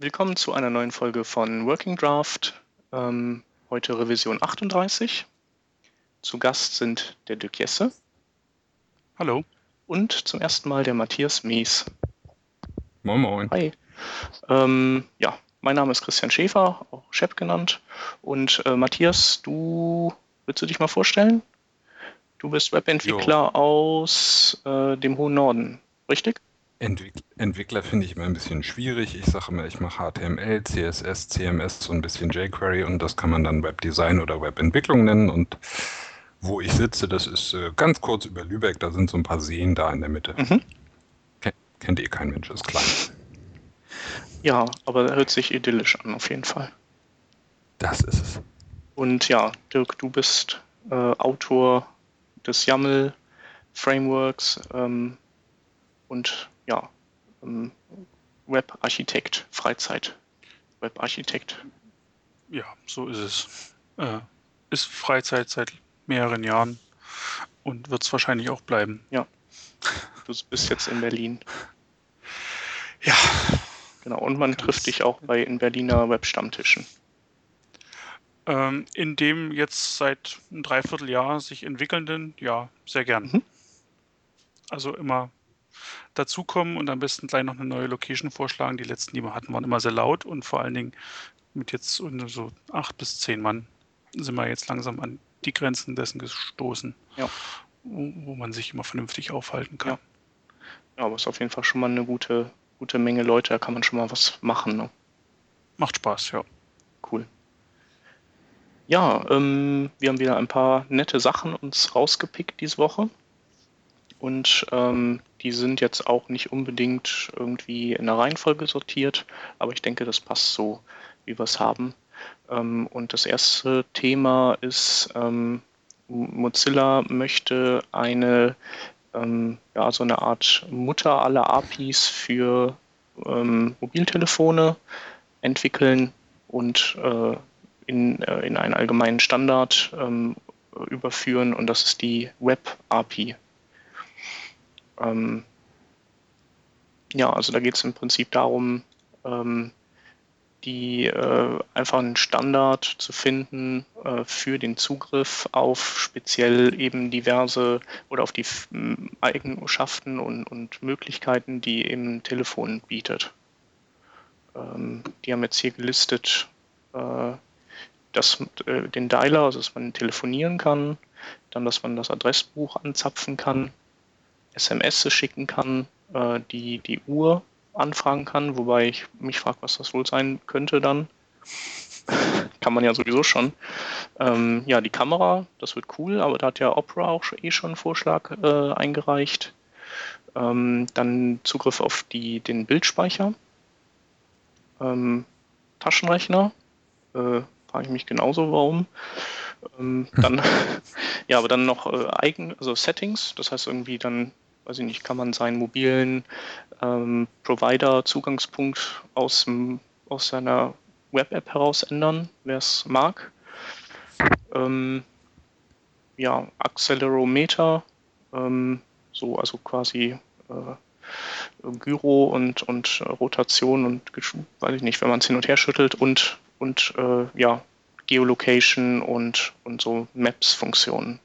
Willkommen zu einer neuen Folge von Working Draft. Ähm, heute Revision 38. Zu Gast sind der Dirk Jesse. Hallo. Und zum ersten Mal der Matthias Mies. Moin Moin. Hi. Ähm, ja, mein Name ist Christian Schäfer, auch Shep genannt. Und äh, Matthias, du willst du dich mal vorstellen? Du bist Webentwickler aus äh, dem hohen Norden, richtig? Entwick Entwickler finde ich immer ein bisschen schwierig. Ich sage immer, ich mache HTML, CSS, CMS, so ein bisschen jQuery und das kann man dann Webdesign oder Webentwicklung nennen. Und wo ich sitze, das ist äh, ganz kurz über Lübeck, da sind so ein paar Seen da in der Mitte. Mhm. Kennt eh kein Mensch, ist klein. Ja, aber hört sich idyllisch an, auf jeden Fall. Das ist es. Und ja, Dirk, du bist äh, Autor des YAML-Frameworks ähm, und ja, ähm, Web-Architekt, Freizeit-Web-Architekt. Ja, so ist es. Äh, ist Freizeit seit mehreren Jahren und wird es wahrscheinlich auch bleiben. Ja. Du bist jetzt in Berlin. Ja. Genau, und man trifft dich auch bei in Berliner Web-Stammtischen. Ähm, in dem jetzt seit einem Dreivierteljahr sich entwickelnden, ja, sehr gern. Mhm. Also immer dazukommen und am besten gleich noch eine neue Location vorschlagen. Die letzten, die wir hatten, waren immer sehr laut und vor allen Dingen mit jetzt so acht bis zehn Mann sind wir jetzt langsam an die Grenzen dessen gestoßen, ja. wo, wo, man sich immer vernünftig aufhalten kann. Ja. ja, aber es ist auf jeden Fall schon mal eine gute, gute Menge Leute, da kann man schon mal was machen. Ne? Macht Spaß, ja. Cool. Ja, ähm, wir haben wieder ein paar nette Sachen uns rausgepickt diese Woche. Und ähm, die sind jetzt auch nicht unbedingt irgendwie in der Reihenfolge sortiert, aber ich denke, das passt so, wie wir es haben. Ähm, und das erste Thema ist, ähm, Mozilla möchte eine, ähm, ja, so eine Art Mutter aller APIs für ähm, Mobiltelefone entwickeln und äh, in, äh, in einen allgemeinen Standard ähm, überführen und das ist die Web API. Ähm, ja, also da geht es im Prinzip darum, ähm, die äh, einfach einen Standard zu finden äh, für den Zugriff auf speziell eben diverse oder auf die Eigenschaften und, und Möglichkeiten, die eben Telefon bietet. Ähm, die haben jetzt hier gelistet äh, das, äh, den Dialer, also dass man telefonieren kann, dann, dass man das Adressbuch anzapfen kann, SMS schicken kann, äh, die, die Uhr anfragen kann, wobei ich mich frage, was das wohl sein könnte dann. kann man ja sowieso schon. Ähm, ja, die Kamera, das wird cool, aber da hat ja Opera auch eh schon einen Vorschlag äh, eingereicht. Ähm, dann Zugriff auf die, den Bildspeicher. Ähm, Taschenrechner. Äh, frage ich mich genauso, warum. Ähm, dann, ja, aber dann noch äh, Eigen, also Settings, das heißt irgendwie dann weiß ich nicht, kann man seinen mobilen ähm, Provider-Zugangspunkt aus, aus seiner Web-App heraus ändern, wer es mag. Ähm, ja, Accelerometer, ähm, so also quasi äh, Gyro und, und Rotation und weiß ich nicht, wenn man es hin und her schüttelt und, und äh, ja, Geolocation und, und so Maps-Funktionen.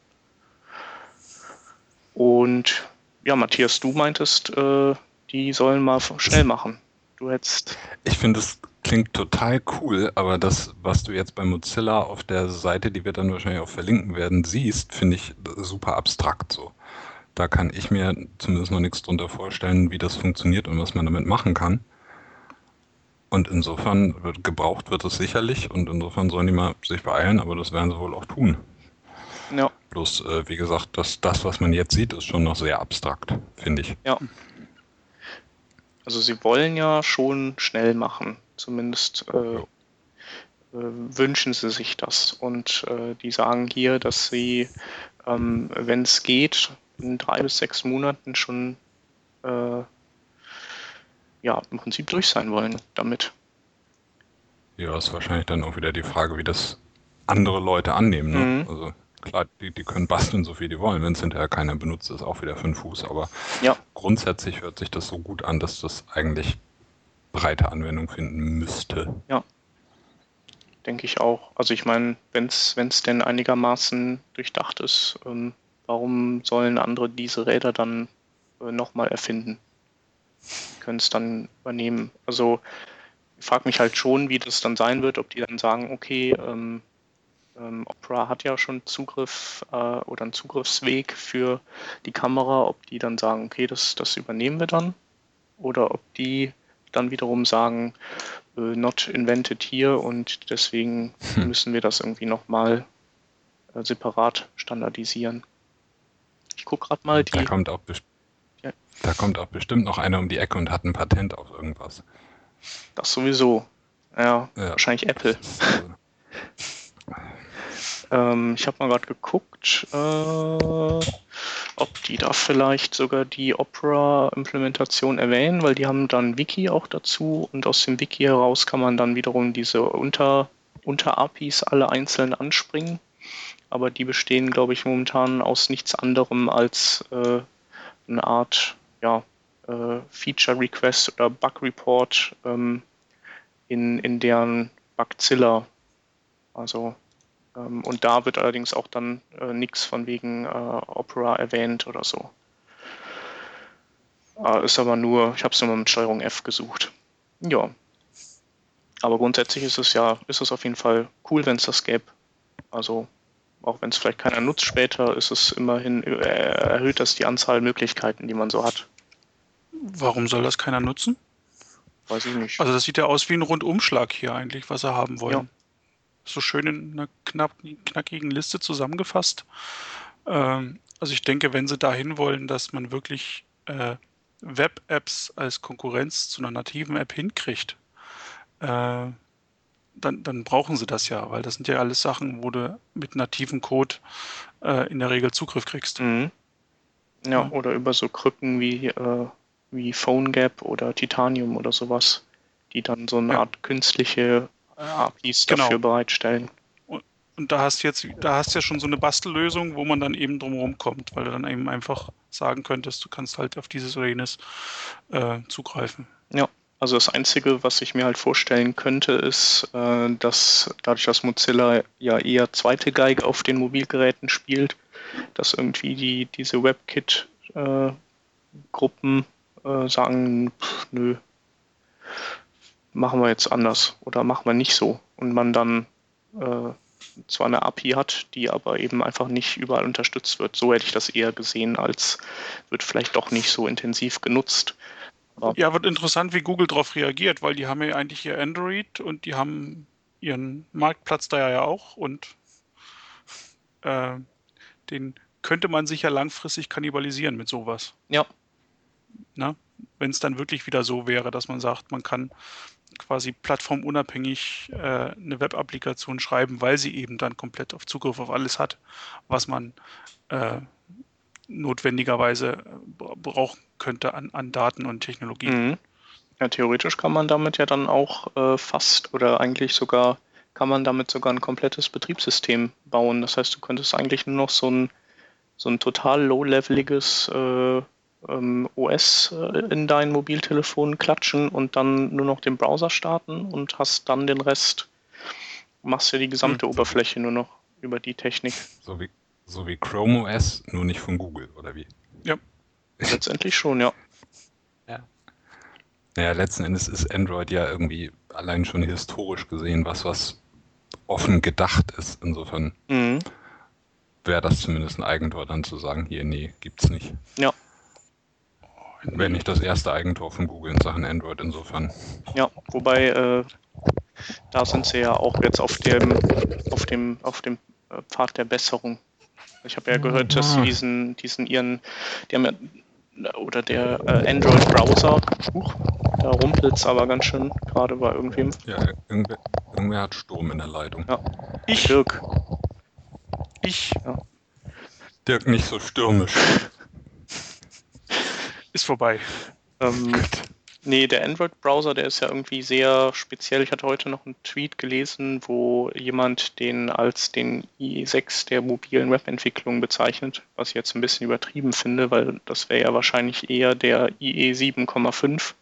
Und ja, Matthias, du meintest, äh, die sollen mal schnell machen. Du hättest. Ich finde, es klingt total cool, aber das, was du jetzt bei Mozilla auf der Seite, die wir dann wahrscheinlich auch verlinken werden, siehst, finde ich super abstrakt so. Da kann ich mir zumindest noch nichts drunter vorstellen, wie das funktioniert und was man damit machen kann. Und insofern wird, gebraucht wird es sicherlich und insofern sollen die mal sich beeilen, aber das werden sie wohl auch tun. Ja. Bloß, äh, wie gesagt, das, das, was man jetzt sieht, ist schon noch sehr abstrakt, finde ich. Ja. Also sie wollen ja schon schnell machen. Zumindest äh, ja. äh, wünschen sie sich das. Und äh, die sagen hier, dass sie, ähm, wenn es geht, in drei bis sechs Monaten schon äh, ja, im Prinzip durch sein wollen damit. Ja, ist wahrscheinlich dann auch wieder die Frage, wie das andere Leute annehmen. Ne? Mhm. Also klar, die, die können basteln, so viel die wollen. Wenn es hinterher keiner benutzt, ist auch wieder fünf Fuß. Aber ja. grundsätzlich hört sich das so gut an, dass das eigentlich breite Anwendung finden müsste. Ja, denke ich auch. Also ich meine, wenn es denn einigermaßen durchdacht ist, ähm, warum sollen andere diese Räder dann äh, nochmal erfinden? Können es dann übernehmen. Also ich frage mich halt schon, wie das dann sein wird, ob die dann sagen, okay, ähm, ähm, Opera hat ja schon Zugriff äh, oder einen Zugriffsweg für die Kamera, ob die dann sagen, okay, das, das übernehmen wir dann. Oder ob die dann wiederum sagen, äh, not invented here und deswegen hm. müssen wir das irgendwie nochmal äh, separat standardisieren. Ich gucke gerade mal die. Da kommt, auch ja. da kommt auch bestimmt noch einer um die Ecke und hat ein Patent auf irgendwas. Das sowieso. Ja, ja. wahrscheinlich Apple. ähm, ich habe mal gerade geguckt, äh, ob die da vielleicht sogar die Opera-Implementation erwähnen, weil die haben dann Wiki auch dazu und aus dem Wiki heraus kann man dann wiederum diese Unter, Unter-APIs alle einzeln anspringen. Aber die bestehen, glaube ich, momentan aus nichts anderem als äh, eine Art ja, äh, Feature Request oder Bug Report ähm, in, in deren Bugzilla. Also und da wird allerdings auch dann äh, nichts von wegen äh, Opera erwähnt oder so. Äh, ist aber nur, ich habe es nur mit Steuerung F gesucht. Ja. Aber grundsätzlich ist es ja, ist es auf jeden Fall cool, wenn es das gäbe. Also auch wenn es vielleicht keiner nutzt später, ist es immerhin, äh, erhöht das die Anzahl Möglichkeiten, die man so hat. Warum soll das keiner nutzen? Weiß ich nicht. Also das sieht ja aus wie ein Rundumschlag hier eigentlich, was sie haben wollen. Ja. So schön in einer knapp, knackigen Liste zusammengefasst. Ähm, also ich denke, wenn sie dahin wollen, dass man wirklich äh, Web-Apps als Konkurrenz zu einer nativen App hinkriegt, äh, dann, dann brauchen sie das ja, weil das sind ja alles Sachen, wo du mit nativen Code äh, in der Regel Zugriff kriegst. Mhm. Ja, ja, oder über so Krücken wie äh, wie PhoneGap oder Titanium oder sowas, die dann so eine ja. Art künstliche APIs genau. dafür bereitstellen. Und, und, da hast du jetzt, da hast du ja schon so eine Bastellösung, wo man dann eben drumherum kommt, weil du dann eben einfach sagen könntest, du kannst halt auf dieses oder jenes äh, zugreifen. Ja, also das Einzige, was ich mir halt vorstellen könnte, ist, äh, dass dadurch, dass Mozilla ja eher zweite Geige auf den Mobilgeräten spielt, dass irgendwie die, diese WebKit-Gruppen äh, äh, sagen, pff, nö, machen wir jetzt anders oder machen wir nicht so. Und man dann äh, zwar eine API hat, die aber eben einfach nicht überall unterstützt wird. So hätte ich das eher gesehen, als wird vielleicht doch nicht so intensiv genutzt. Aber ja, wird interessant, wie Google darauf reagiert, weil die haben ja eigentlich ihr Android und die haben ihren Marktplatz da ja auch und äh, den könnte man sich ja langfristig kannibalisieren mit sowas. Ja, Ne? Wenn es dann wirklich wieder so wäre, dass man sagt, man kann quasi plattformunabhängig äh, eine Web-Applikation schreiben, weil sie eben dann komplett auf Zugriff auf alles hat, was man äh, notwendigerweise äh, brauchen könnte an, an Daten und Technologien. Mhm. Ja, theoretisch kann man damit ja dann auch äh, fast oder eigentlich sogar kann man damit sogar ein komplettes Betriebssystem bauen. Das heißt, du könntest eigentlich nur noch so ein, so ein total low-leveliges äh, OS äh, in dein Mobiltelefon klatschen und dann nur noch den Browser starten und hast dann den Rest, machst ja die gesamte hm. Oberfläche nur noch über die Technik. So wie, so wie Chrome OS, nur nicht von Google, oder wie? Ja. Letztendlich schon, ja. Ja. Naja, letzten Endes ist Android ja irgendwie allein schon historisch gesehen was, was offen gedacht ist. Insofern mhm. wäre das zumindest ein Eigentor, dann zu sagen, hier, nee, gibt's nicht. Ja. Wäre nicht das erste Eigentor von Google in Sachen Android insofern. Ja, wobei äh, da sind sie ja auch jetzt auf dem, auf dem, auf dem äh, Pfad der Besserung. Ich habe ja gehört, dass sie diesen, diesen ihren, die haben ja, oder der äh, Android-Browser, da rumpelt es aber ganz schön gerade bei irgendwem. Ja, irgendwer, irgendwer, hat Sturm in der Leitung. Ja. Ich. Dirk. Ich. Ja. Dirk nicht so stürmisch. Ist vorbei. Ähm, nee, der Android-Browser, der ist ja irgendwie sehr speziell. Ich hatte heute noch einen Tweet gelesen, wo jemand den als den IE6 der mobilen Webentwicklung bezeichnet, was ich jetzt ein bisschen übertrieben finde, weil das wäre ja wahrscheinlich eher der IE 7,5.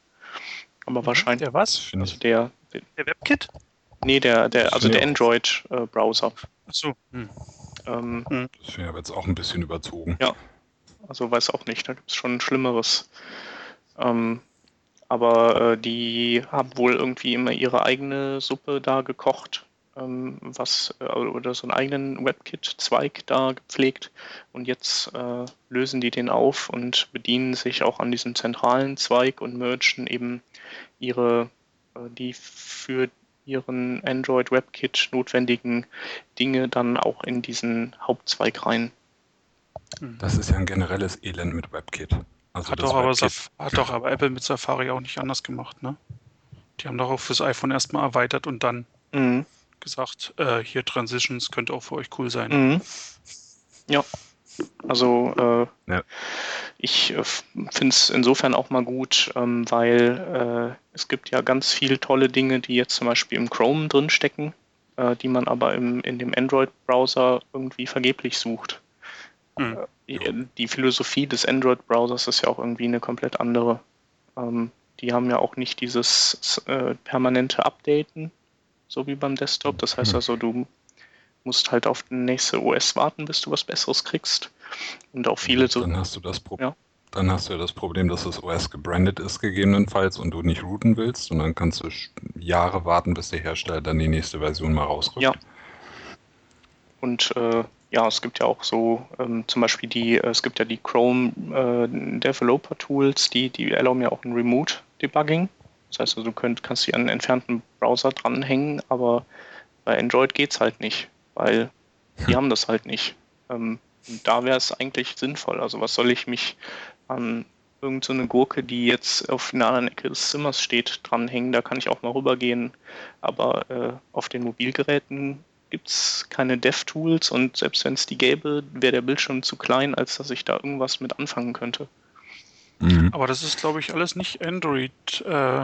Aber wahrscheinlich. Der was? Also der, Der WebKit? nee, der, der, also der. Android-Browser. Achso. Hm. Ähm, Das aber jetzt auch ein bisschen überzogen. Also weiß auch nicht, da gibt es schon Schlimmeres. Ähm, aber äh, die haben wohl irgendwie immer ihre eigene Suppe da gekocht, ähm, was äh, oder so einen eigenen WebKit-Zweig da gepflegt. Und jetzt äh, lösen die den auf und bedienen sich auch an diesem zentralen Zweig und mergen eben ihre, äh, die für ihren Android WebKit notwendigen Dinge dann auch in diesen Hauptzweig rein. Das ist ja ein generelles Elend mit WebKit. Also Hat das doch, aber WebKit, hat doch aber Apple mit Safari auch nicht anders gemacht, ne? Die haben doch auch fürs iPhone erstmal erweitert und dann Mhm. gesagt, äh, hier Transitions könnte auch für euch cool sein. Mhm. Ja, also äh, Ja. ich äh, finde es insofern auch mal gut, ähm, weil äh, es gibt ja ganz viele tolle Dinge, die jetzt zum Beispiel im Chrome drinstecken, äh, die man aber im, in dem Android-Browser irgendwie vergeblich sucht. Mhm. Die Philosophie des Android-Browsers ist ja auch irgendwie eine komplett andere. Ähm, die haben ja auch nicht dieses äh, permanente Updaten, so wie beim Desktop. Das heißt Mhm. also, du musst halt auf den nächste OS warten, bis du was Besseres kriegst. Und auch viele so. Dann hast du das Problem. Ja. Dann hast du ja das Problem, dass das OS gebrandet ist gegebenenfalls und du nicht routen willst und dann kannst du Jahre warten, bis der Hersteller dann die nächste Version mal rausrückt. Ja. Und äh, ja, es gibt ja auch so ähm, zum Beispiel die, äh, es gibt ja die Chrome äh, Developer Tools, die, die erlauben ja auch ein Remote Debugging. Das heißt, also, du könnt, kannst die an einen entfernten Browser dranhängen, aber bei Android geht's halt nicht, weil die haben das halt nicht. Ähm, und da wäre es eigentlich sinnvoll. Also was soll ich mich an irgendeine so Gurke, die jetzt auf einer anderen Ecke des Zimmers steht, dranhängen? Da kann ich auch mal rübergehen. Aber äh, auf den Mobilgeräten gibt es keine Dev-Tools und selbst wenn es die gäbe, wäre der Bildschirm zu klein, als dass ich da irgendwas mit anfangen könnte. Mhm. Aber das ist, glaube ich, alles nicht Android äh,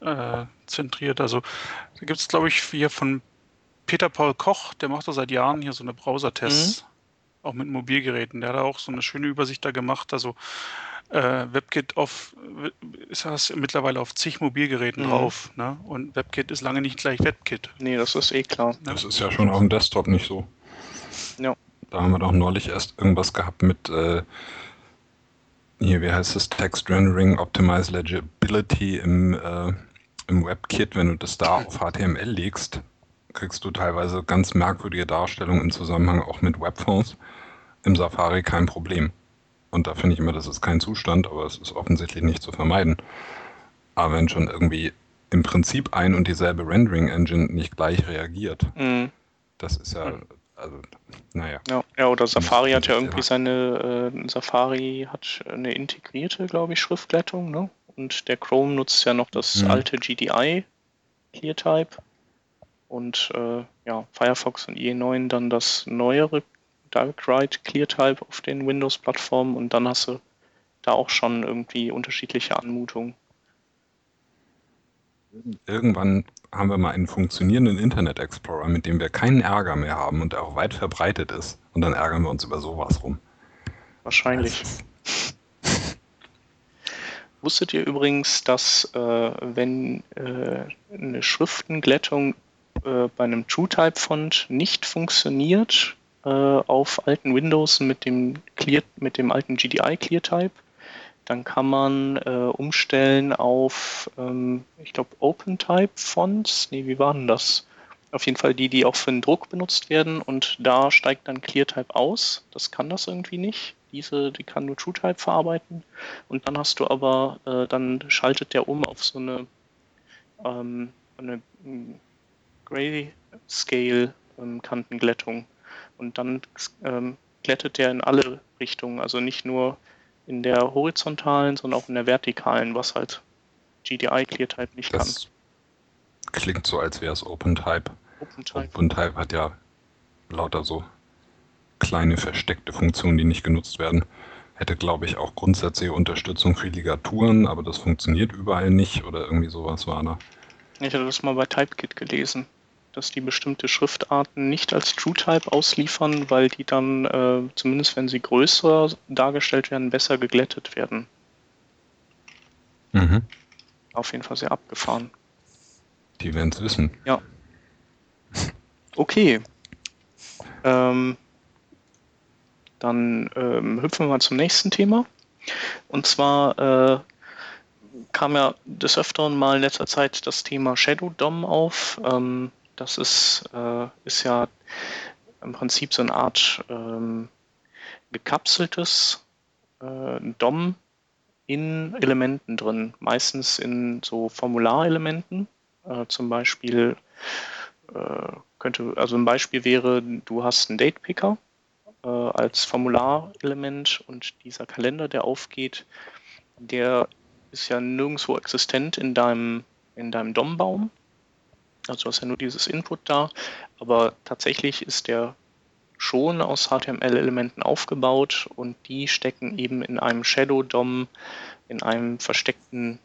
äh, zentriert. Also da gibt es, glaube ich, hier von Peter Paul Koch, der macht da seit Jahren hier so eine Browser-Tests, auch mit Mobilgeräten. Der hat auch so eine schöne Übersicht da gemacht. Also äh, WebKit auf ist das mittlerweile auf zig Mobilgeräten Mhm. drauf. Ne? Und WebKit ist lange nicht gleich WebKit. Nee, das ist eh klar. Ne? Das ist ja schon auf dem Desktop nicht so. Ja. Da haben wir doch neulich erst irgendwas gehabt mit, äh, hier, wie heißt es, Text Rendering Optimize Legibility im, äh, im WebKit. Wenn du das da auf HTML legst, kriegst du teilweise ganz merkwürdige Darstellungen im Zusammenhang auch mit Webfonts. Im Safari kein Problem. Und da finde ich immer, das ist kein Zustand, aber es ist offensichtlich nicht zu vermeiden. Aber wenn schon irgendwie im Prinzip ein und dieselbe Rendering-Engine nicht gleich reagiert, Mhm. das ist ja, also, naja. Ja, ja, oder Safari hat ja Ja. irgendwie seine, äh, Safari hat eine integrierte, glaube ich, Schriftglättung, ne? Und der Chrome nutzt ja noch das Mhm. alte GDI ClearType und äh, ja, Firefox und IE9 dann das neuere Direct Write ClearType auf den Windows-Plattformen und dann hast du da auch schon irgendwie unterschiedliche Anmutungen. Irgendwann haben wir mal einen funktionierenden Internet Explorer, mit dem wir keinen Ärger mehr haben und der auch weit verbreitet ist. Und dann ärgern wir uns über sowas rum. Wahrscheinlich. Wusstet ihr übrigens, dass äh, wenn äh, eine Schriftenglättung äh, bei einem TrueType-Font nicht funktioniert äh, auf alten Windows mit dem, Clear, mit dem alten GDI ClearType, dann kann man äh, umstellen auf, ähm, ich glaube, OpenType-Fonts. Nee, wie waren das? Auf jeden Fall die, die auch für den Druck benutzt werden und da steigt dann ClearType aus. Das kann das irgendwie nicht. Diese, die kann nur TrueType verarbeiten. Und dann hast du aber, äh, dann schaltet der um auf so eine, ähm, eine mm, Grayscale-Kantenglättung. Und dann ähm, glättet der in alle Richtungen, also nicht nur in der horizontalen, sondern auch in der vertikalen, was halt GDI ClearType nicht kann. Das klingt so, als wäre es OpenType. OpenType. OpenType hat ja lauter so kleine versteckte Funktionen, die nicht genutzt werden. Hätte, glaube ich, auch grundsätzliche Unterstützung für Ligaturen, aber das funktioniert überall nicht oder irgendwie sowas war da. Ich hatte das mal bei TypeKit gelesen, dass die bestimmte Schriftarten nicht als TrueType ausliefern, weil die dann, äh, zumindest wenn sie größer dargestellt werden, besser geglättet werden. Mhm. auf jeden Fall sehr abgefahren. Die werden es wissen. Ja. Okay. Ähm, dann ähm, hüpfen wir mal zum nächsten Thema. Und zwar äh, kam ja des Öfteren mal in letzter Zeit das Thema Shadow DOM auf. Ähm, das ist, äh, ist ja im Prinzip so eine Art ähm, gekapseltes äh, DOM in Elementen drin, meistens in so Formularelementen. Äh, zum Beispiel äh, könnte, also ein Beispiel wäre, du hast einen Date Picker äh, als Formularelement und dieser Kalender, der aufgeht, der ist ja nirgendwo existent in deinem, in deinem DOM-Baum. Also hast ja nur dieses Input da, aber tatsächlich ist der schon aus HTML-Elementen aufgebaut und die stecken eben in einem Shadow-DOM, in einem versteckten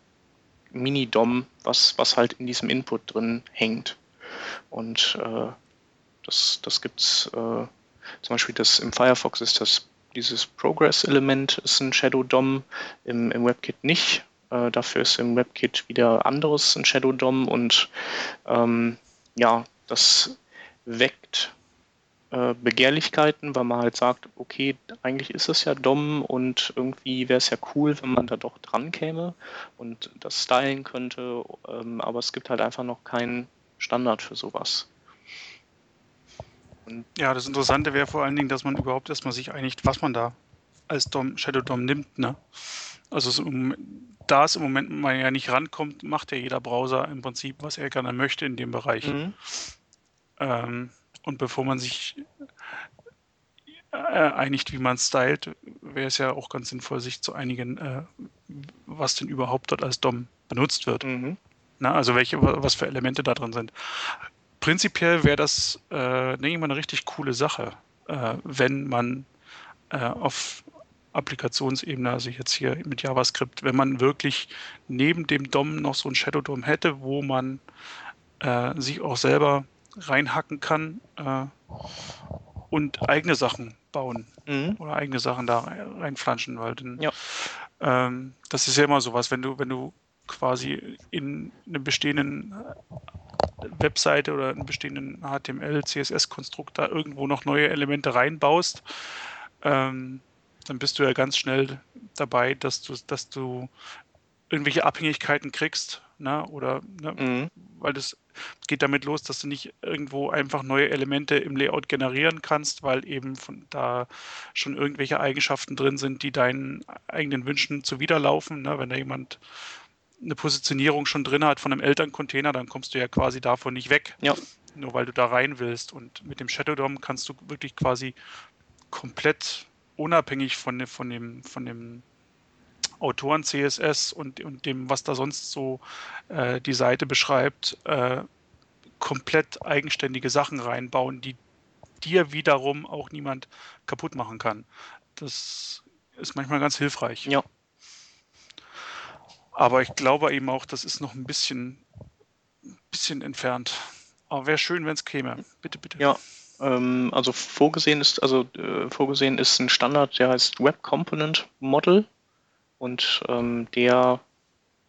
Mini-DOM, was, was halt in diesem Input drin hängt. Und äh, das, das gibt es äh, zum Beispiel das, im Firefox ist das dieses Progress-Element ist ein Shadow DOM, im, im WebKit nicht. Äh, dafür ist im WebKit wieder anderes ein Shadow DOM und ähm, ja, das weckt äh, Begehrlichkeiten, weil man halt sagt, okay, eigentlich ist es ja DOM und irgendwie wäre es ja cool, wenn man da doch dran käme und das stylen könnte, ähm, aber es gibt halt einfach noch keinen Standard für sowas. Ja, das Interessante wäre vor allen Dingen, dass man überhaupt erstmal sich einigt, was man da als DOM, Shadow DOM nimmt. Ne? Also es, da es im Moment man ja nicht rankommt, macht ja jeder Browser im Prinzip, was er gerne möchte in dem Bereich. Mhm. Ähm, und bevor man sich äh, einigt, wie man stylt, wäre es ja auch ganz sinnvoll, sich zu einigen, äh, was denn überhaupt dort als DOM benutzt wird. Mhm. Na, also welche, was für Elemente da drin sind. Prinzipiell wäre das, äh, denke ich mal, eine richtig coole Sache, äh, wenn man äh, auf Applikationsebene, also jetzt hier mit JavaScript, wenn man wirklich neben dem DOM noch so ein Shadow DOM hätte, wo man äh, sich auch selber reinhacken kann äh, und eigene Sachen bauen mhm. oder eigene Sachen da reinflanschen, weil dann, ja. ähm, das ist ja immer sowas, wenn du, wenn du quasi in einem bestehenden äh, Webseite oder einen bestehenden HTML, CSS-Konstrukt da irgendwo noch neue Elemente reinbaust, ähm, dann bist du ja ganz schnell dabei, dass du, dass du irgendwelche Abhängigkeiten kriegst, ne? oder ne? Mhm. weil das geht damit los, dass du nicht irgendwo einfach neue Elemente im Layout generieren kannst, weil eben von da schon irgendwelche Eigenschaften drin sind, die deinen eigenen Wünschen zuwiderlaufen. Ne? Wenn da jemand eine Positionierung schon drin hat von einem Elterncontainer, dann kommst du ja quasi davon nicht weg. Ja. Nur weil du da rein willst. Und mit dem Shadow DOM kannst du wirklich quasi komplett unabhängig von, von dem, von dem Autoren CSS und, und dem, was da sonst so äh, die Seite beschreibt, äh, komplett eigenständige Sachen reinbauen, die dir wiederum auch niemand kaputt machen kann. Das ist manchmal ganz hilfreich. Ja. Aber ich glaube eben auch, das ist noch ein bisschen, bisschen entfernt. Aber wäre schön, wenn es käme. Bitte, bitte. Ja, ähm, also vorgesehen ist, also äh, vorgesehen ist ein Standard, der heißt Web Component Model und ähm, der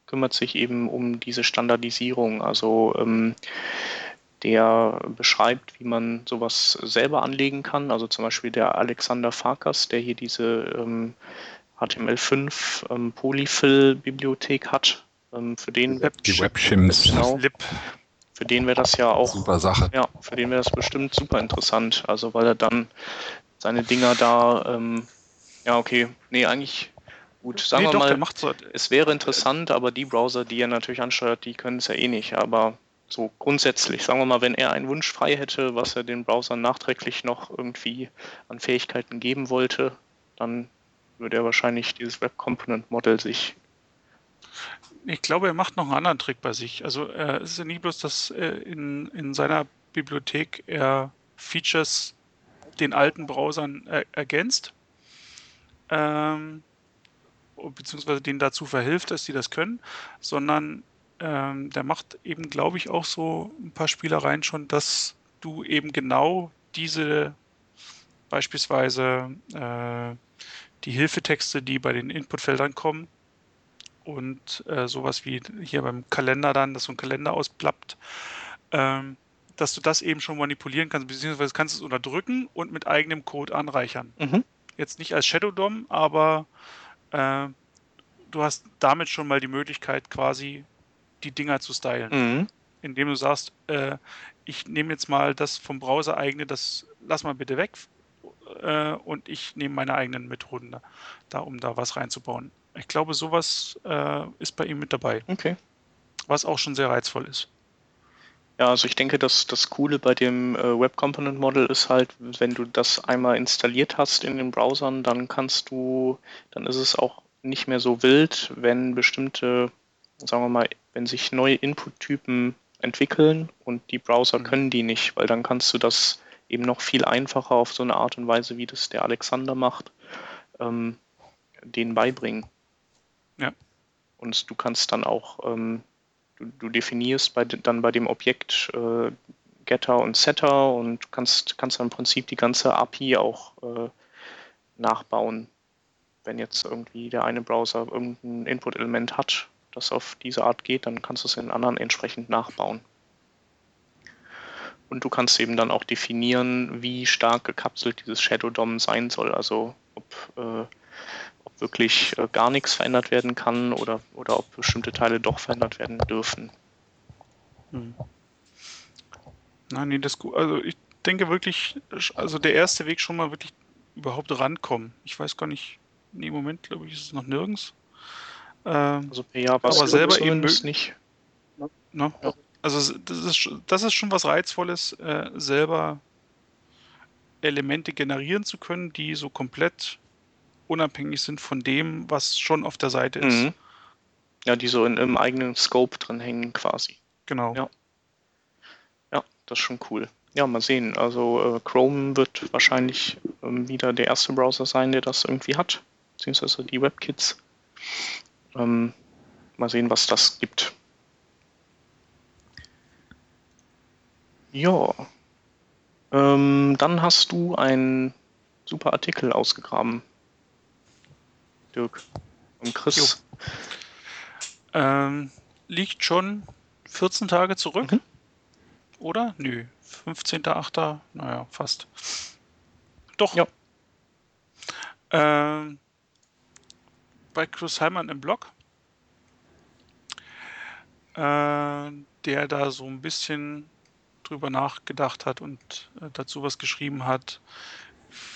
kümmert sich eben um diese Standardisierung. Also ähm, der beschreibt, wie man sowas selber anlegen kann. Also zum Beispiel der Alexander Farkas, der hier diese ähm, HTML5 ähm, Polyfill-Bibliothek hat. Ähm, für den Web die WebShims. Genau, für den wäre das ja auch super Sache. Ja, für den wäre das bestimmt super interessant. Also weil er dann seine Dinger da, ähm, ja okay, nee, eigentlich gut, sagen nee, wir doch, mal, so. es wäre interessant, aber die Browser, die er natürlich ansteuert, die können es ja eh nicht. Aber so grundsätzlich, sagen wir mal, wenn er einen Wunsch frei hätte, was er den Browsern nachträglich noch irgendwie an Fähigkeiten geben wollte, dann würde er wahrscheinlich dieses Web Component Model sich. Ich glaube, er macht noch einen anderen Trick bei sich. Also äh, es ist ja nicht bloß, dass äh, in, in seiner Bibliothek er Features den alten Browsern äh, ergänzt, ähm, beziehungsweise denen dazu verhilft, dass sie das können, sondern ähm, der macht eben, glaube ich, auch so ein paar Spielereien schon, dass du eben genau diese beispielsweise äh, die Hilfetexte, die bei den Inputfeldern kommen und äh, sowas wie hier beim Kalender dann, dass so ein Kalender ausplappt, ähm, dass du das eben schon manipulieren kannst, beziehungsweise kannst es unterdrücken und mit eigenem Code anreichern. Mhm. Jetzt nicht als Shadow DOM, aber äh, du hast damit schon mal die Möglichkeit, quasi die Dinger zu stylen. Mhm. Indem du sagst, äh, ich nehme jetzt mal das vom Browser eigene, das lass mal bitte weg äh, und ich nehme meine eigenen Methoden da, da, um da was reinzubauen. Ich glaube, sowas äh, ist bei ihm mit dabei. Okay. Was auch schon sehr reizvoll ist. Ja, also ich denke, dass das Coole bei dem äh, Web Component Model ist halt, wenn du das einmal installiert hast in den Browsern, dann kannst du, dann ist es auch nicht mehr so wild, wenn bestimmte, sagen wir mal, wenn sich neue Input-Typen entwickeln und die Browser mhm. können die nicht, weil dann kannst du das eben noch viel einfacher auf so eine Art und Weise, wie das der Alexander macht, ähm, denen beibringen. Ja. Und du kannst dann auch, ähm, du, du, definierst bei, dann bei dem Objekt äh, Getter und Setter und kannst, kannst dann im Prinzip die ganze API auch äh, nachbauen. Wenn jetzt irgendwie der eine Browser irgendein Input-Element hat, das auf diese Art geht, dann kannst du es in anderen entsprechend nachbauen. Und du kannst eben dann auch definieren, wie stark gekapselt dieses Shadow DOM sein soll. Also ob, äh, ob wirklich äh, gar nichts verändert werden kann oder, oder ob bestimmte Teile doch verändert werden dürfen. Hm. Nein, nee, das also ich denke wirklich, also der erste Weg schon mal wirklich überhaupt rankommen. Ich weiß gar nicht, nee, im Moment glaube ich ist es noch nirgends. Ähm, also ja, aber selber eben nicht. Ne? Ja. Also das ist, das ist schon was Reizvolles, äh, selber Elemente generieren zu können, die so komplett unabhängig sind von dem, was schon auf der Seite ist. Mhm. Ja, die so in, im eigenen Scope drin hängen quasi. Genau. Ja. ja, das ist schon cool. Ja, mal sehen. Also äh, Chrome wird wahrscheinlich ähm, wieder der erste Browser sein, der das irgendwie hat, beziehungsweise die WebKits. Ähm, mal sehen, was das gibt. Ja. Ähm, dann hast du einen super Artikel ausgegraben. Dirk. Und Chris. Ähm, liegt schon 14 Tage zurück. Mhm. Oder? Nö. 15.8. Naja, fast. Doch. Ja. Ähm, bei Chris Heimann im Blog. Äh, der da so ein bisschen drüber nachgedacht hat und äh, dazu was geschrieben hat,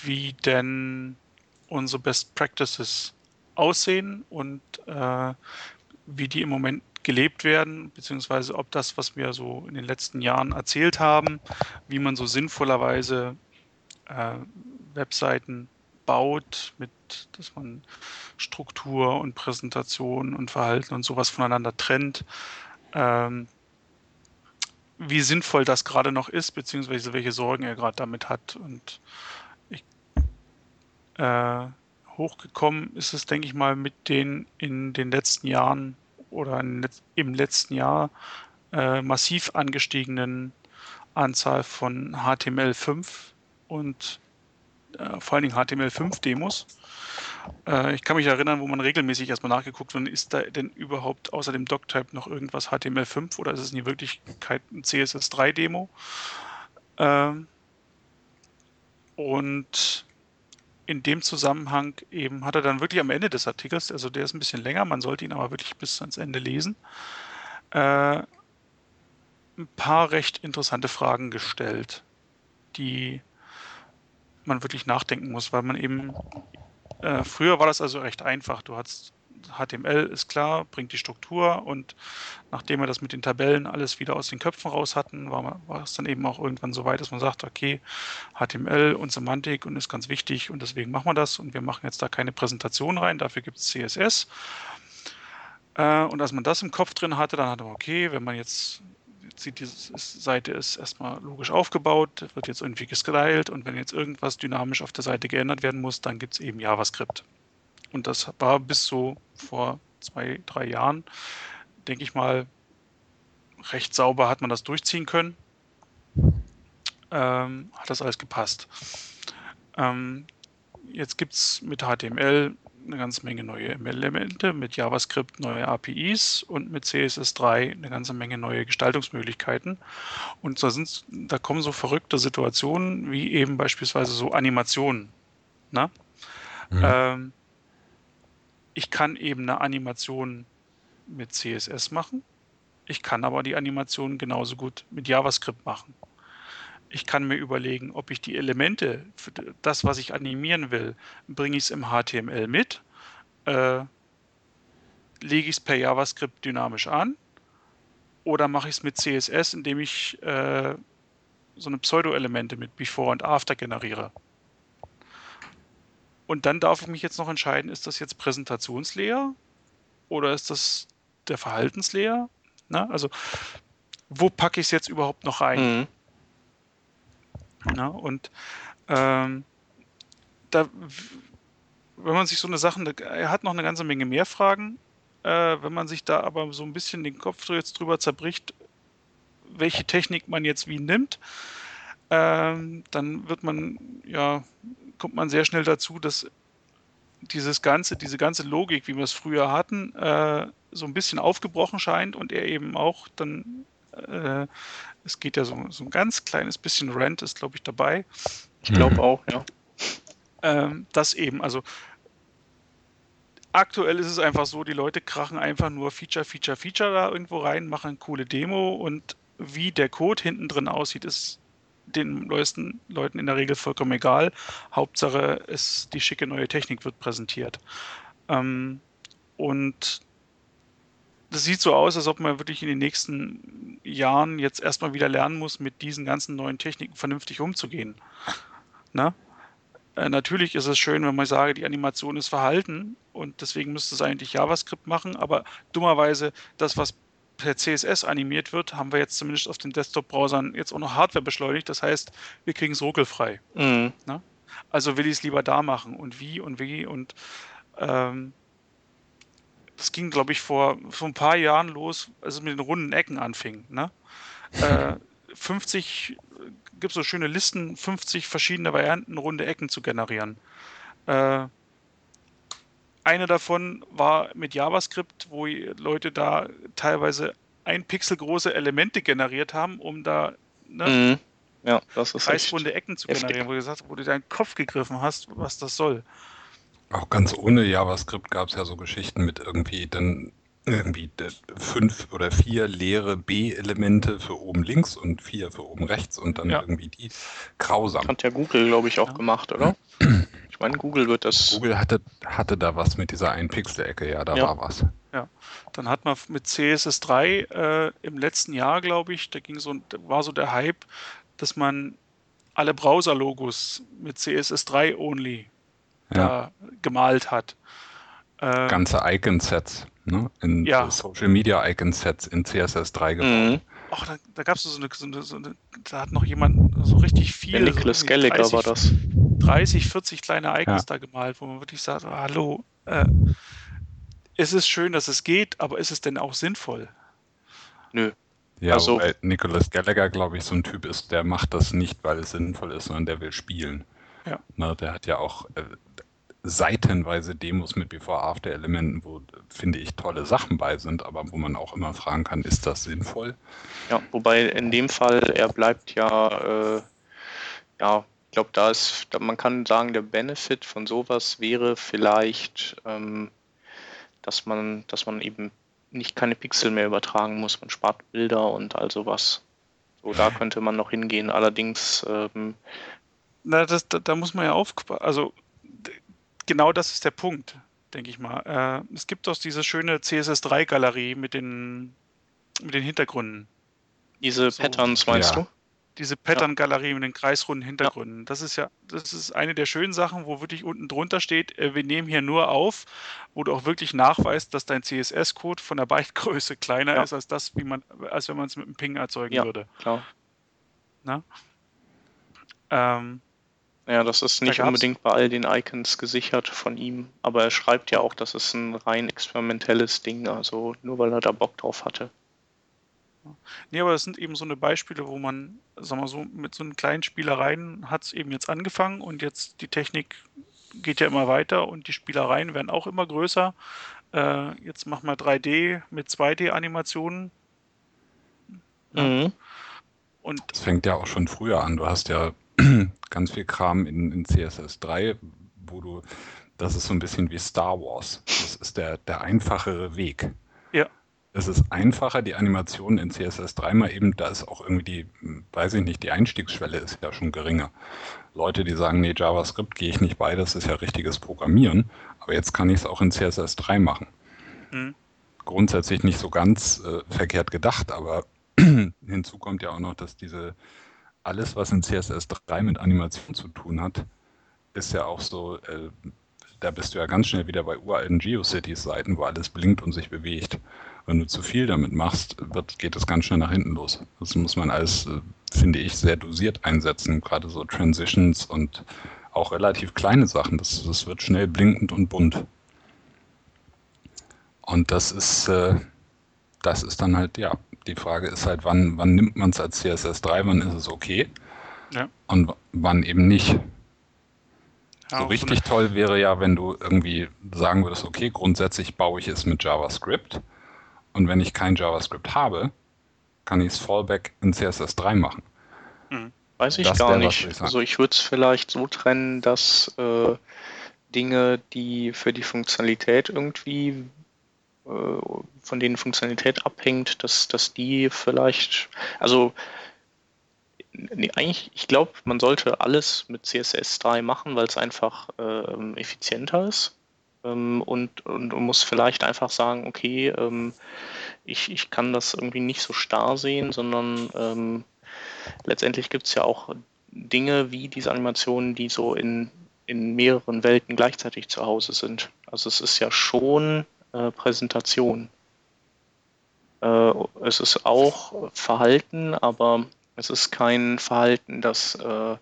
wie denn unsere Best Practices aussehen und äh, wie die im Moment gelebt werden, beziehungsweise ob das, was wir so in den letzten Jahren erzählt haben, wie man so sinnvollerweise äh, Webseiten baut, mit, dass man Struktur und Präsentation und Verhalten und sowas voneinander trennt, ähm, wie sinnvoll das gerade noch ist, beziehungsweise welche Sorgen er gerade damit hat. Und ich, äh, hochgekommen ist es, denke ich mal, mit den in den letzten Jahren oder im letzten Jahr äh, massiv angestiegenen Anzahl von HTML5 und äh, vor allen Dingen HTML5-Demos. Äh, ich kann mich erinnern, wo man regelmäßig erstmal nachgeguckt hat, ist da denn überhaupt außer dem Doctype noch irgendwas HTML5 oder ist es in Wirklichkeit ein CSS3-Demo? Ähm, und in dem Zusammenhang eben hat er dann wirklich am Ende des Artikels, also der ist ein bisschen länger, man sollte ihn aber wirklich bis ans Ende lesen, äh, ein paar recht interessante Fragen gestellt, die man wirklich nachdenken muss, weil man eben äh, früher war das also recht einfach. Du hast HTML ist klar, bringt die Struktur und nachdem wir das mit den Tabellen alles wieder aus den Köpfen raus hatten, war, war, es dann eben auch irgendwann so weit, dass man sagt, okay, HTML und Semantik und ist ganz wichtig und deswegen machen wir das und wir machen jetzt da keine Präsentation rein, dafür gibt es CSS. Äh, und als man das im Kopf drin hatte, dann hatte man, okay, wenn man jetzt sieht, diese Seite ist erstmal logisch aufgebaut, wird jetzt irgendwie gestylt und wenn jetzt irgendwas dynamisch auf der Seite geändert werden muss, dann gibt es eben JavaScript. Und das war bis so vor zwei, drei Jahren, denke ich mal, recht sauber hat man das durchziehen können. Ähm, hat das alles gepasst. Ähm, jetzt gibt es mit HTML eine ganze Menge neue Elemente, mit JavaScript neue APIs und mit CSS3 eine ganze Menge neue Gestaltungsmöglichkeiten. Und da, sind, da kommen so verrückte Situationen wie eben beispielsweise so Animationen. Ne? Mhm. Ähm, ich kann eben eine Animation mit CSS machen. Ich kann aber die Animation genauso gut mit JavaScript machen. Ich kann mir überlegen, ob ich die Elemente, das, was ich animieren will, bringe ich es im HTML mit, äh, lege ich es per JavaScript dynamisch an oder mache ich es mit CSS, indem ich äh, so eine Pseudo-Elemente mit Before und After generiere. Und dann darf ich mich jetzt noch entscheiden, ist das jetzt Präsentationslayer oder ist das der Verhaltenslayer? Na, also wo packe ich es jetzt überhaupt noch rein? Mhm. Na, und ähm, da, wenn man sich so eine Sache, er hat noch eine ganze Menge mehr Fragen, äh, wenn man sich da aber so ein bisschen den Kopf jetzt drüber zerbricht, welche Technik man jetzt wie nimmt, ähm, dann wird man, ja, kommt man sehr schnell dazu, dass dieses ganze, diese ganze Logik, wie wir es früher hatten, äh, so ein bisschen aufgebrochen scheint und er eben auch dann äh, es geht ja so, so ein ganz kleines bisschen Rent ist, glaube ich, dabei. Ich glaube mhm. auch, ja. Ähm, das eben, also aktuell ist es einfach so, die Leute krachen einfach nur Feature, Feature, Feature da irgendwo rein, machen eine coole Demo und wie der Code hinten drin aussieht, ist den neuesten Leuten in der Regel vollkommen egal. Hauptsache, es, die schicke neue Technik wird präsentiert. Ähm, und das sieht so aus, als ob man wirklich in den nächsten Jahren jetzt erstmal wieder lernen muss, mit diesen ganzen neuen Techniken vernünftig umzugehen. Na? Äh, natürlich ist es schön, wenn man sage, die Animation ist verhalten und deswegen müsste es eigentlich JavaScript machen, aber dummerweise das, was per CSS animiert wird, haben wir jetzt zumindest auf den Desktop-Browsern jetzt auch noch Hardware beschleunigt. Das heißt, wir kriegen es ruckelfrei. Mhm. Also will ich es lieber da machen und wie und wie und ähm, das ging, glaube ich, vor, vor ein paar Jahren los, als es mit den runden Ecken anfing. Ne? Äh, 50 gibt es so schöne Listen, 50 verschiedene Varianten, runde Ecken zu generieren. Äh, eine davon war mit JavaScript, wo Leute da teilweise ein Pixel große Elemente generiert haben, um da ne, mhm. ja, das ist kreisrunde Ecken zu generieren, wo du, gesagt, wo du deinen Kopf gegriffen hast, was das soll. Auch ganz ohne JavaScript gab es ja so Geschichten mit irgendwie dann irgendwie fünf oder vier leere B-Elemente für oben links und vier für oben rechts und dann ja. irgendwie die grausam. Hat ja Google, glaube ich, auch ja. gemacht, oder? Ich meine, Google wird das. Google hatte, hatte da was mit dieser Ein-Pixel-Ecke, ja, da ja. war was. Ja, dann hat man mit CSS3 äh, im letzten Jahr, glaube ich, da ging so, war so der Hype, dass man alle Browser-Logos mit CSS3 only ja. gemalt hat. Ähm, Ganze Icon-Sets, ne? In ja. Social Media Icon-Sets in CSS3 gebaut. Mhm. Ach, da, da gab es so eine, so, eine, so eine, da hat noch jemand so richtig viel. Nicholas so Gallagher 30, war das. 30, 40 kleine Icons ja. da gemalt, wo man wirklich sagt, oh, hallo, äh, es ist schön, dass es geht, aber ist es denn auch sinnvoll? Nö. Ja, also, weil Nicholas Gallagher, glaube ich, so ein Typ ist, der macht das nicht, weil es sinnvoll ist, sondern der will spielen. Ja. Na, der hat ja auch äh, seitenweise Demos mit Before-After-Elementen, wo, finde ich, tolle Sachen bei sind, aber wo man auch immer fragen kann, ist das sinnvoll? Ja, wobei in dem Fall, er bleibt ja, äh, ja, ich glaube, da ist, man kann sagen, der Benefit von sowas wäre vielleicht, ähm, dass man, dass man eben nicht keine Pixel mehr übertragen muss, man spart Bilder und all sowas. So, da könnte man noch hingehen. Allerdings ähm, na, das, da, da muss man ja aufpassen. Also genau das ist der Punkt, denke ich mal. Äh, es gibt doch diese schöne CSS3-Galerie mit den, mit den Hintergründen. Diese so, Patterns, meinst ja. du? Diese Pattern-Galerie mit den kreisrunden Hintergründen. Ja. Das ist ja, das ist eine der schönen Sachen, wo wirklich unten drunter steht, äh, wir nehmen hier nur auf, wo du auch wirklich nachweist, dass dein CSS-Code von der Bytegröße kleiner ja. ist als das, wie man, als wenn man es mit einem Ping erzeugen würde. Klar. Na? Ähm, ja, das ist nicht da unbedingt bei all den Icons gesichert von ihm, aber er schreibt ja auch, dass es ein rein experimentelles Ding, also nur weil er da Bock drauf hatte. Nee, aber das sind eben so eine Beispiele, wo man, sagen wir so, mit so einen kleinen Spielereien hat es eben jetzt angefangen und jetzt die Technik geht ja immer weiter und die Spielereien werden auch immer größer. Äh, jetzt machen wir 3D mit 2D-Animationen. Mhm. Und das fängt ja auch schon früher an. Du hast ja ganz viel Kram in, in CSS 3, wo du, das ist so ein bisschen wie Star Wars. Das ist der, der einfachere Weg. Ja. Es ist einfacher, die Animation in CSS 3 mal eben, da ist auch irgendwie die, weiß ich nicht, die Einstiegsschwelle ist ja schon geringer. Leute, die sagen, nee, JavaScript gehe ich nicht bei, das ist ja richtiges Programmieren, aber jetzt kann ich es auch in CSS 3 machen. Mhm. Grundsätzlich nicht so ganz äh, verkehrt gedacht, aber hinzu kommt ja auch noch, dass diese alles, was in CSS 3 mit Animation zu tun hat, ist ja auch so, äh, da bist du ja ganz schnell wieder bei uralten GeoCities-Seiten, wo alles blinkt und sich bewegt. Wenn du zu viel damit machst, wird, geht es ganz schnell nach hinten los. Das muss man alles, äh, finde ich, sehr dosiert einsetzen, gerade so Transitions und auch relativ kleine Sachen. Das, das wird schnell blinkend und bunt. Und das ist, äh, das ist dann halt, ja, die Frage ist halt, wann, wann nimmt man es als CSS3, wann ist es okay ja. und wann eben nicht. Ja, so richtig so toll wäre ja, wenn du irgendwie sagen würdest, okay, grundsätzlich baue ich es mit JavaScript und wenn ich kein JavaScript habe, kann ich es Fallback in CSS3 machen. Hm. Weiß ich das gar nicht. Ich also ich würde es vielleicht so trennen, dass äh, Dinge, die für die Funktionalität irgendwie von denen Funktionalität abhängt, dass, dass die vielleicht, also nee, eigentlich, ich glaube, man sollte alles mit CSS3 machen, weil es einfach äh, effizienter ist ähm, und, und, und, muss vielleicht einfach sagen, okay, ähm, ich, ich kann das irgendwie nicht so starr sehen, sondern ähm, letztendlich gibt es ja auch Dinge wie diese Animationen, die so in, in mehreren Welten gleichzeitig zu Hause sind. Also es ist ja schon äh, Präsentation. Äh, es ist auch Verhalten, aber es ist kein Verhalten, das äh,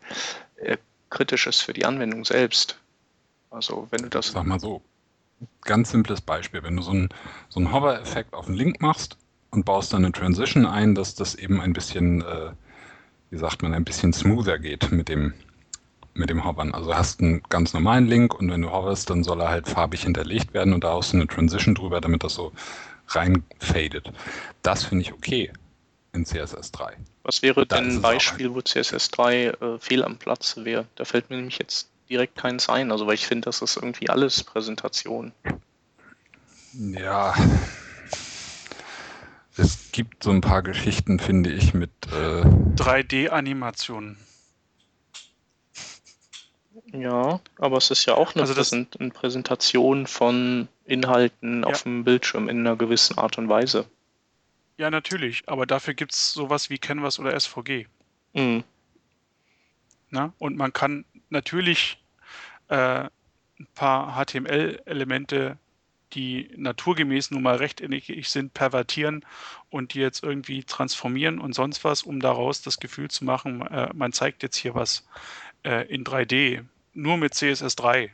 kritisch ist für die Anwendung selbst. Also wenn du das. Sag mal so, ganz simples Beispiel, wenn du so einen so Hover-Effekt auf den Link machst und baust dann eine Transition ein, dass das eben ein bisschen, äh, wie sagt man, ein bisschen smoother geht mit dem, mit dem Hovern. Also hast einen ganz normalen Link und wenn du hoverst, dann soll er halt farbig hinterlegt werden und da hast du eine Transition drüber, damit das so reinfadet. Das finde ich okay in CSS3. Was wäre da denn ein Beispiel, wo CSS3 äh, fehl am Platz wäre? Da fällt mir nämlich jetzt direkt keins ein, also weil ich finde, das ist irgendwie alles Präsentation. Ja, es gibt so ein paar Geschichten, finde ich, mit äh 3D-Animationen. Ja, aber es ist ja auch eine, also Präsent eine Präsentation von Inhalten ja. auf dem Bildschirm in einer gewissen Art und Weise. Ja, natürlich, aber dafür gibt es sowas wie Canvas oder SVG. Mhm. Na? Und man kann natürlich äh, ein paar HTML-Elemente, die naturgemäß nun mal rechteckig sind, pervertieren und die jetzt irgendwie transformieren und sonst was, um daraus das Gefühl zu machen, äh, man zeigt jetzt hier was äh, in 3D nur mit CSS3.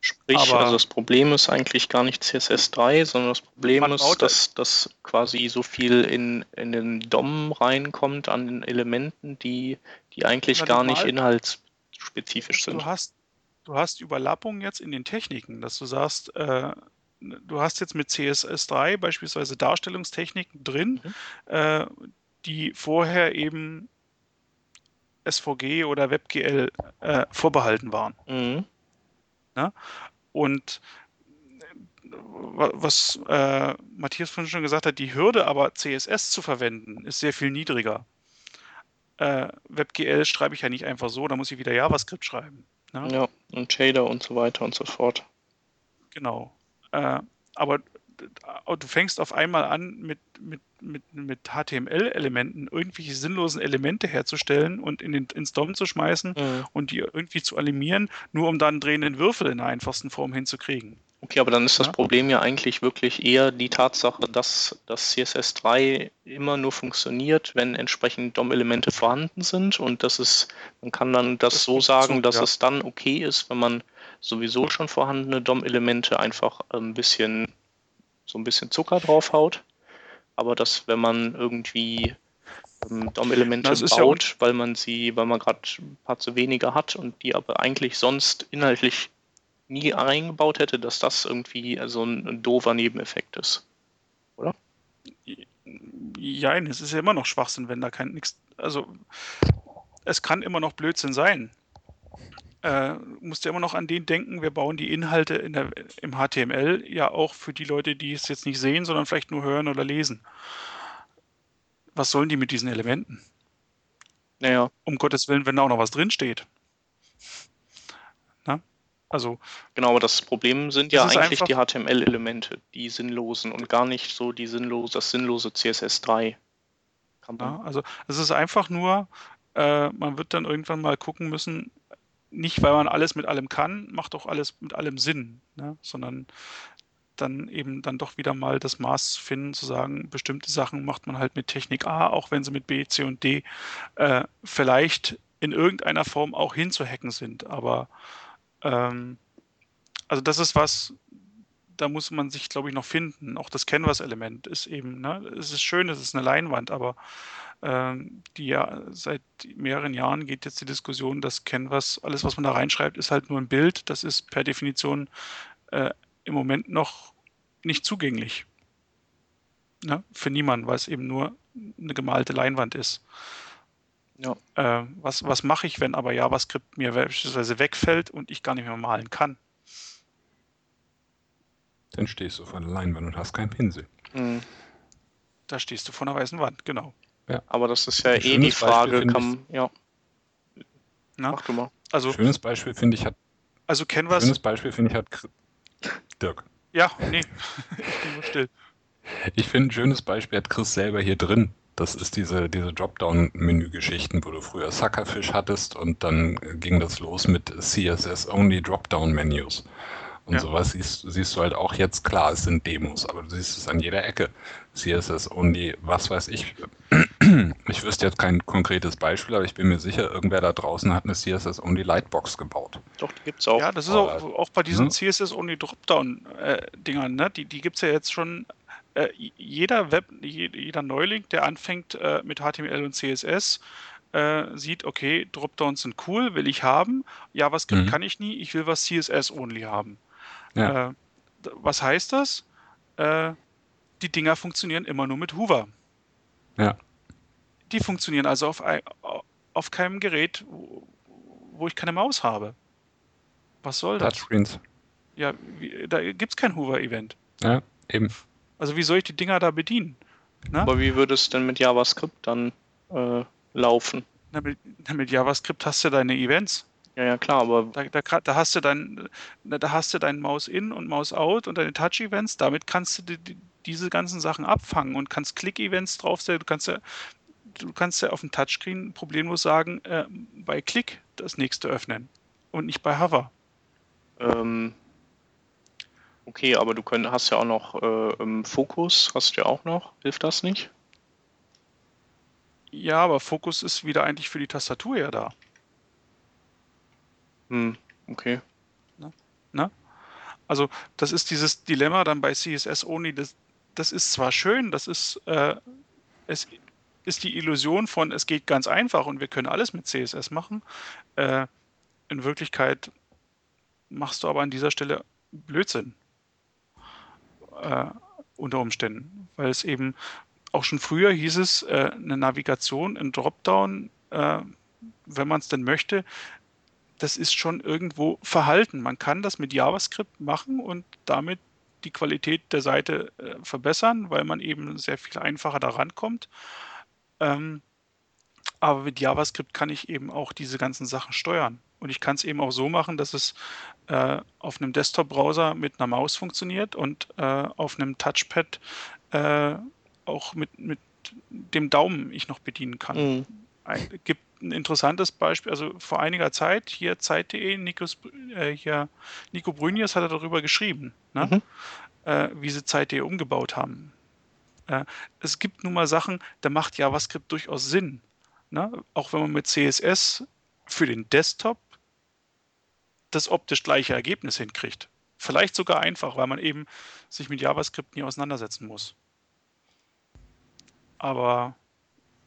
Sprich, Aber also das Problem ist eigentlich gar nicht CSS3, sondern das Problem ist, dass, dass quasi so viel in, in den DOM reinkommt an den Elementen, die, die eigentlich gar nicht inhaltsspezifisch sind. Du hast, du hast Überlappung jetzt in den Techniken, dass du sagst, äh, du hast jetzt mit CSS3 beispielsweise Darstellungstechniken drin, mhm. äh, die vorher eben SVG oder WebGL äh, vorbehalten waren. Mhm. Ja? Und äh, was äh, Matthias vorhin schon gesagt hat, die Hürde aber CSS zu verwenden, ist sehr viel niedriger. Äh, WebGL schreibe ich ja nicht einfach so, da muss ich wieder JavaScript schreiben. Ne? Ja, und Shader und so weiter und so fort. Genau. Äh, aber du fängst auf einmal an, mit, mit, mit, mit HTML-Elementen irgendwelche sinnlosen Elemente herzustellen und in den, ins DOM zu schmeißen mhm. und die irgendwie zu animieren, nur um dann drehenden Würfel in der einfachsten Form hinzukriegen. Okay, aber dann ist das ja? Problem ja eigentlich wirklich eher die Tatsache, dass das CSS3 immer nur funktioniert, wenn entsprechend DOM-Elemente vorhanden sind und das ist, man kann dann das, das so sagen, dass ja. es dann okay ist, wenn man sowieso schon vorhandene DOM-Elemente einfach ein bisschen so ein bisschen Zucker draufhaut. Aber dass, wenn man irgendwie ähm, DOM-Elemente baut, ja weil man sie, weil man gerade ein paar zu wenige hat und die aber eigentlich sonst inhaltlich nie eingebaut hätte, dass das irgendwie so ein, ein doofer Nebeneffekt ist. Oder? Ja, es ist ja immer noch Schwachsinn, wenn da kein nichts. Also es kann immer noch Blödsinn sein. Äh, musst ja immer noch an den denken, wir bauen die Inhalte in der, im HTML ja auch für die Leute, die es jetzt nicht sehen, sondern vielleicht nur hören oder lesen. Was sollen die mit diesen Elementen? Naja. Um Gottes Willen, wenn da auch noch was drinsteht. Na? Also. Genau, aber das Problem sind ja eigentlich die HTML-Elemente, die sinnlosen und gar nicht so die sinnlose, das sinnlose CSS3. Ja, also es ist einfach nur, äh, man wird dann irgendwann mal gucken müssen, nicht weil man alles mit allem kann, macht auch alles mit allem Sinn, ne? sondern dann eben dann doch wieder mal das Maß finden, zu sagen, bestimmte Sachen macht man halt mit Technik A, auch wenn sie mit B, C und D äh, vielleicht in irgendeiner Form auch hinzuhacken sind. Aber ähm, also das ist was, da muss man sich, glaube ich, noch finden. Auch das Canvas-Element ist eben, ne, es ist schön, es ist eine Leinwand, aber die ja seit mehreren Jahren geht jetzt die Diskussion, dass Canvas, alles, was man da reinschreibt, ist halt nur ein Bild. Das ist per Definition äh, im Moment noch nicht zugänglich. Ne? Für niemanden, weil es eben nur eine gemalte Leinwand ist. Ja. Äh, was was mache ich, wenn aber JavaScript mir beispielsweise wegfällt und ich gar nicht mehr malen kann? Dann stehst du vor der Leinwand und hast keinen Pinsel. Mhm. Da stehst du vor einer weißen Wand, genau. Ja. Aber das ist ja Ein eh die Frage, Beispiel, kann, ich, ja. Na? Mach du mal. Also, schönes Beispiel finde ich hat. Also Canvas. Schönes Beispiel finde ich hat. Dirk. Ja, nee, ich bin nur still. Ich finde ein schönes Beispiel hat Chris selber hier drin. Das ist diese, diese Dropdown-Menü-Geschichten, wo du früher Suckerfish hattest und dann ging das los mit CSS-Only Dropdown-Menus. Und ja. sowas siehst, siehst du halt auch jetzt, klar, es sind Demos, aber du siehst es an jeder Ecke. CSS Only, was weiß ich. Ich wüsste jetzt kein konkretes Beispiel, aber ich bin mir sicher, irgendwer da draußen hat eine CSS Only Lightbox gebaut. Doch, die gibt es auch. Ja, das ist auch, auch bei diesen hm? CSS Only Dropdown-Dingern, ne? die, die gibt es ja jetzt schon. Äh, jeder Web, jeder Neuling, der anfängt äh, mit HTML und CSS, äh, sieht, okay, Dropdowns sind cool, will ich haben. JavaScript mhm. kann ich nie, ich will was CSS-only haben. Ja. Äh, was heißt das? Äh, die Dinger funktionieren immer nur mit Hoover. Ja. Die funktionieren also auf, auf keinem Gerät, wo, ich keine Maus habe. Was soll das? Touchscreens. Ja, wie, da gibt es kein Hoover-Event. Ja, eben. Also wie soll ich die Dinger da bedienen? Na? Aber wie würde es denn mit JavaScript dann äh, laufen? Na, mit, mit JavaScript hast du deine Events. Ja, ja, klar, aber. Da, da, da hast du dein, da hast du dein Maus in und Maus out und deine Touch-Events. Damit kannst du die, die, diese ganzen Sachen abfangen und kannst Click-Events draufstellen. Du kannst ja, du kannst ja auf dem Touchscreen problemlos sagen, äh, bei Click das nächste öffnen und nicht bei Hover. Ähm, okay, aber du könnt, hast ja auch noch äh, Fokus, hast du ja auch noch. Hilft das nicht? Ja, aber Fokus ist wieder eigentlich für die Tastatur ja da. Hm, okay. Na? Na? Also, das ist dieses Dilemma dann bei CSS Only. Das, das ist zwar schön, das ist, äh, es ist die Illusion von, es geht ganz einfach und wir können alles mit CSS machen. Äh, in Wirklichkeit machst du aber an dieser Stelle Blödsinn. Äh, unter Umständen, weil es eben auch schon früher hieß es, äh, eine Navigation, ein Dropdown, äh, wenn man es denn möchte, das ist schon irgendwo verhalten. Man kann das mit JavaScript machen und damit die Qualität der Seite äh, verbessern, weil man eben sehr viel einfacher daran kommt. Ähm, aber mit JavaScript kann ich eben auch diese ganzen Sachen steuern. Und ich kann es eben auch so machen, dass es äh, auf einem Desktop-Browser mit einer Maus funktioniert und äh, auf einem Touchpad äh, auch mit, mit dem Daumen ich noch bedienen kann. Mhm. Ein, gibt ein interessantes Beispiel, also vor einiger Zeit hier Zeit.de, äh, hier, Nico Brünjes hat er darüber geschrieben, ne? mhm. äh, wie sie Zeit.de umgebaut haben. Äh, es gibt nun mal Sachen, da macht JavaScript durchaus Sinn. Ne? Auch wenn man mit CSS für den Desktop das optisch gleiche Ergebnis hinkriegt. Vielleicht sogar einfach, weil man eben sich mit JavaScript nie auseinandersetzen muss. Aber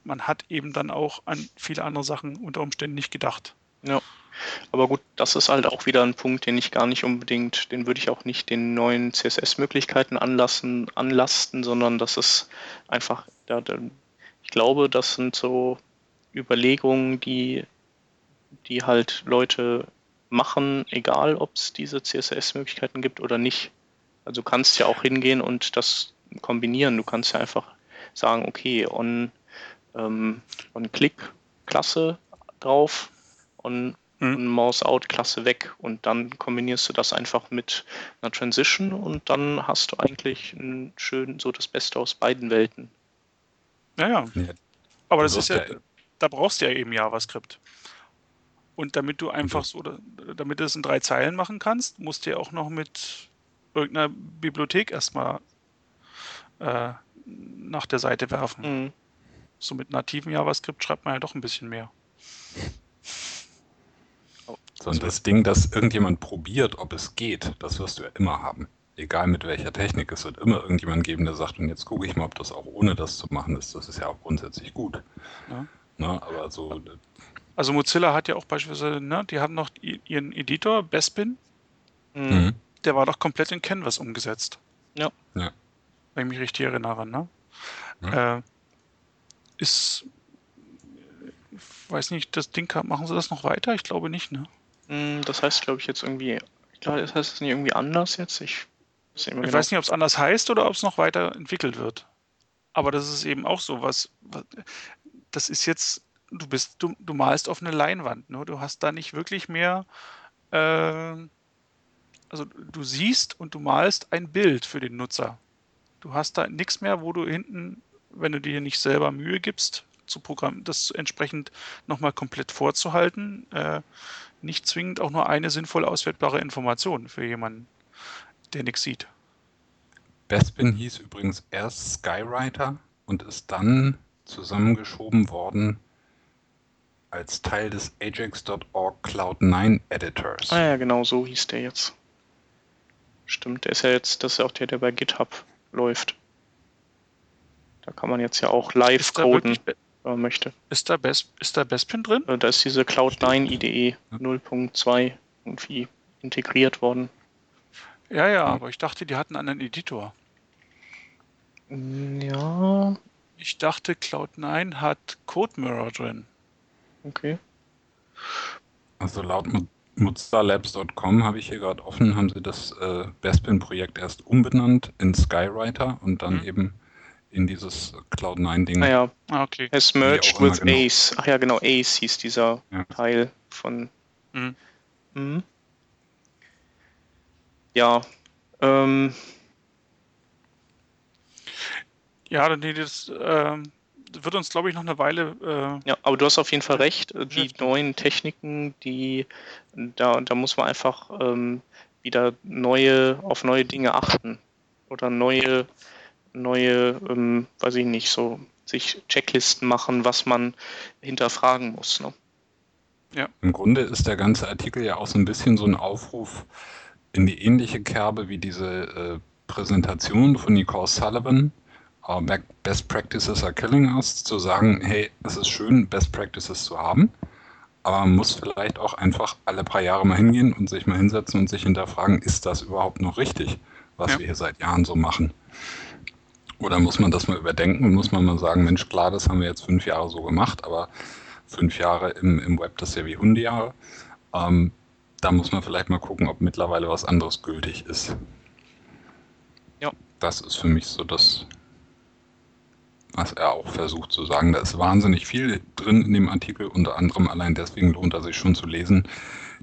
man hat eben dann auch an viele andere Sachen unter Umständen nicht gedacht. Ja. Aber gut, das ist halt auch wieder ein Punkt, den ich gar nicht unbedingt, den würde ich auch nicht den neuen CSS-Möglichkeiten anlassen, anlasten, sondern das ist einfach, da, ich glaube, das sind so Überlegungen, die, die halt Leute machen, egal ob es diese CSS-Möglichkeiten gibt oder nicht. Also du kannst ja auch hingehen und das kombinieren. Du kannst ja einfach sagen, okay, on, ähm, on Click Klasse drauf, on, mhm. on Mouse Out Klasse weg und dann kombinierst du das einfach mit einer Transition und dann hast du eigentlich ein schön so das Beste aus beiden Welten. Ja, ja. Aber das ist ja, da brauchst du ja eben JavaScript. Und damit du einfach so, damit du es in drei Zeilen machen kannst, musst du ja auch noch mit irgendeiner Bibliothek erstmal äh, nach der Seite werfen. Mhm. So mit nativen JavaScript schreibt man ja doch ein bisschen mehr. So, und das Ding, dass irgendjemand probiert, ob es geht, das wirst du ja immer haben. Egal mit welcher Technik, es wird immer irgendjemand geben, der sagt, und jetzt gucke ich mal, ob das auch ohne das zu machen ist. Das ist ja auch grundsätzlich gut. Ja. Na, ne, aber so also Mozilla hat ja auch beispielsweise, ne, die haben noch ihren Editor, Bespin. Mhm. Der war doch komplett in Canvas umgesetzt. Ja. ja. Wenn ich mich richtig erinnere, ne? Ja. Äh, ist, ich weiß nicht, das Ding, machen sie das noch weiter? Ich glaube nicht, ne? Mm, das heißt, glaube ich, jetzt irgendwie, ich glaube, das heißt es nicht irgendwie anders jetzt. Ich, ich genau. weiß nicht, ob es anders heißt oder ob es noch weiter entwickelt wird. Aber das ist eben auch so was, was das ist jetzt du bist, du, du malst auf eine Leinwand, ne? Du hast da nicht wirklich mehr, äh, also du siehst und du malst ein Bild für den Nutzer. Du hast da nichts mehr, wo du hinten, wenn du dir nicht selber Mühe gibst, zu Programm, das entsprechend nochmal komplett vorzuhalten, äh, nicht zwingend auch nur eine sinnvoll auswertbare Information für jemanden, der nichts sieht. Bespin hieß übrigens erst Skywriter und ist dann zusammengeschoben worden als Teil des Ajax.org Cloud9 Editors. Ah ja, genau, so hieß der jetzt. Stimmt, der ist ja jetzt, das ist ja auch der, der bei GitHub läuft. Da kann man jetzt ja auch live coden, wenn man möchte. Ist da, Best, ist da Bestpin drin? Äh, da ist diese Cloud9 IDE ja. 0.2 irgendwie integriert worden. Ja, ja, aber ich dachte, die hatten einen Editor. Ja. Ich dachte, Cloud9 hat CodeMirror drin. Okay. Also laut mozillalabs.com habe ich hier gerade offen, haben sie das äh, Bespin-Projekt erst umbenannt in Skywriter und dann mhm. eben in dieses Cloud9-Ding. Ah ja, ah, okay. Es merged with genau. Ace. Ach ja, genau, Ace hieß dieser ja. Teil von. Mhm. Mhm. Ja. Ähm. Ja, dann das, ähm, wird uns, glaube ich, noch eine Weile. Äh, ja, aber du hast auf jeden Fall recht. Die neuen Techniken, die da, da muss man einfach ähm, wieder neue, auf neue Dinge achten. Oder neue, neue, ähm, weiß ich nicht, so sich Checklisten machen, was man hinterfragen muss. Ne? Ja. Im Grunde ist der ganze Artikel ja auch so ein bisschen so ein Aufruf in die ähnliche Kerbe wie diese äh, Präsentation von Nicole Sullivan, Best Practices are killing us, zu sagen, hey, es ist schön, Best Practices zu haben, aber man muss vielleicht auch einfach alle paar Jahre mal hingehen und sich mal hinsetzen und sich hinterfragen, ist das überhaupt noch richtig, was ja. wir hier seit Jahren so machen? Oder muss man das mal überdenken und muss man mal sagen, Mensch, klar, das haben wir jetzt fünf Jahre so gemacht, aber fünf Jahre im, im Web, das ist ja wie Hundejahre. Ähm, da muss man vielleicht mal gucken, ob mittlerweile was anderes gültig ist. Ja. Das ist für mich so das was er auch versucht zu sagen. Da ist wahnsinnig viel drin in dem Artikel, unter anderem allein deswegen lohnt er sich schon zu lesen.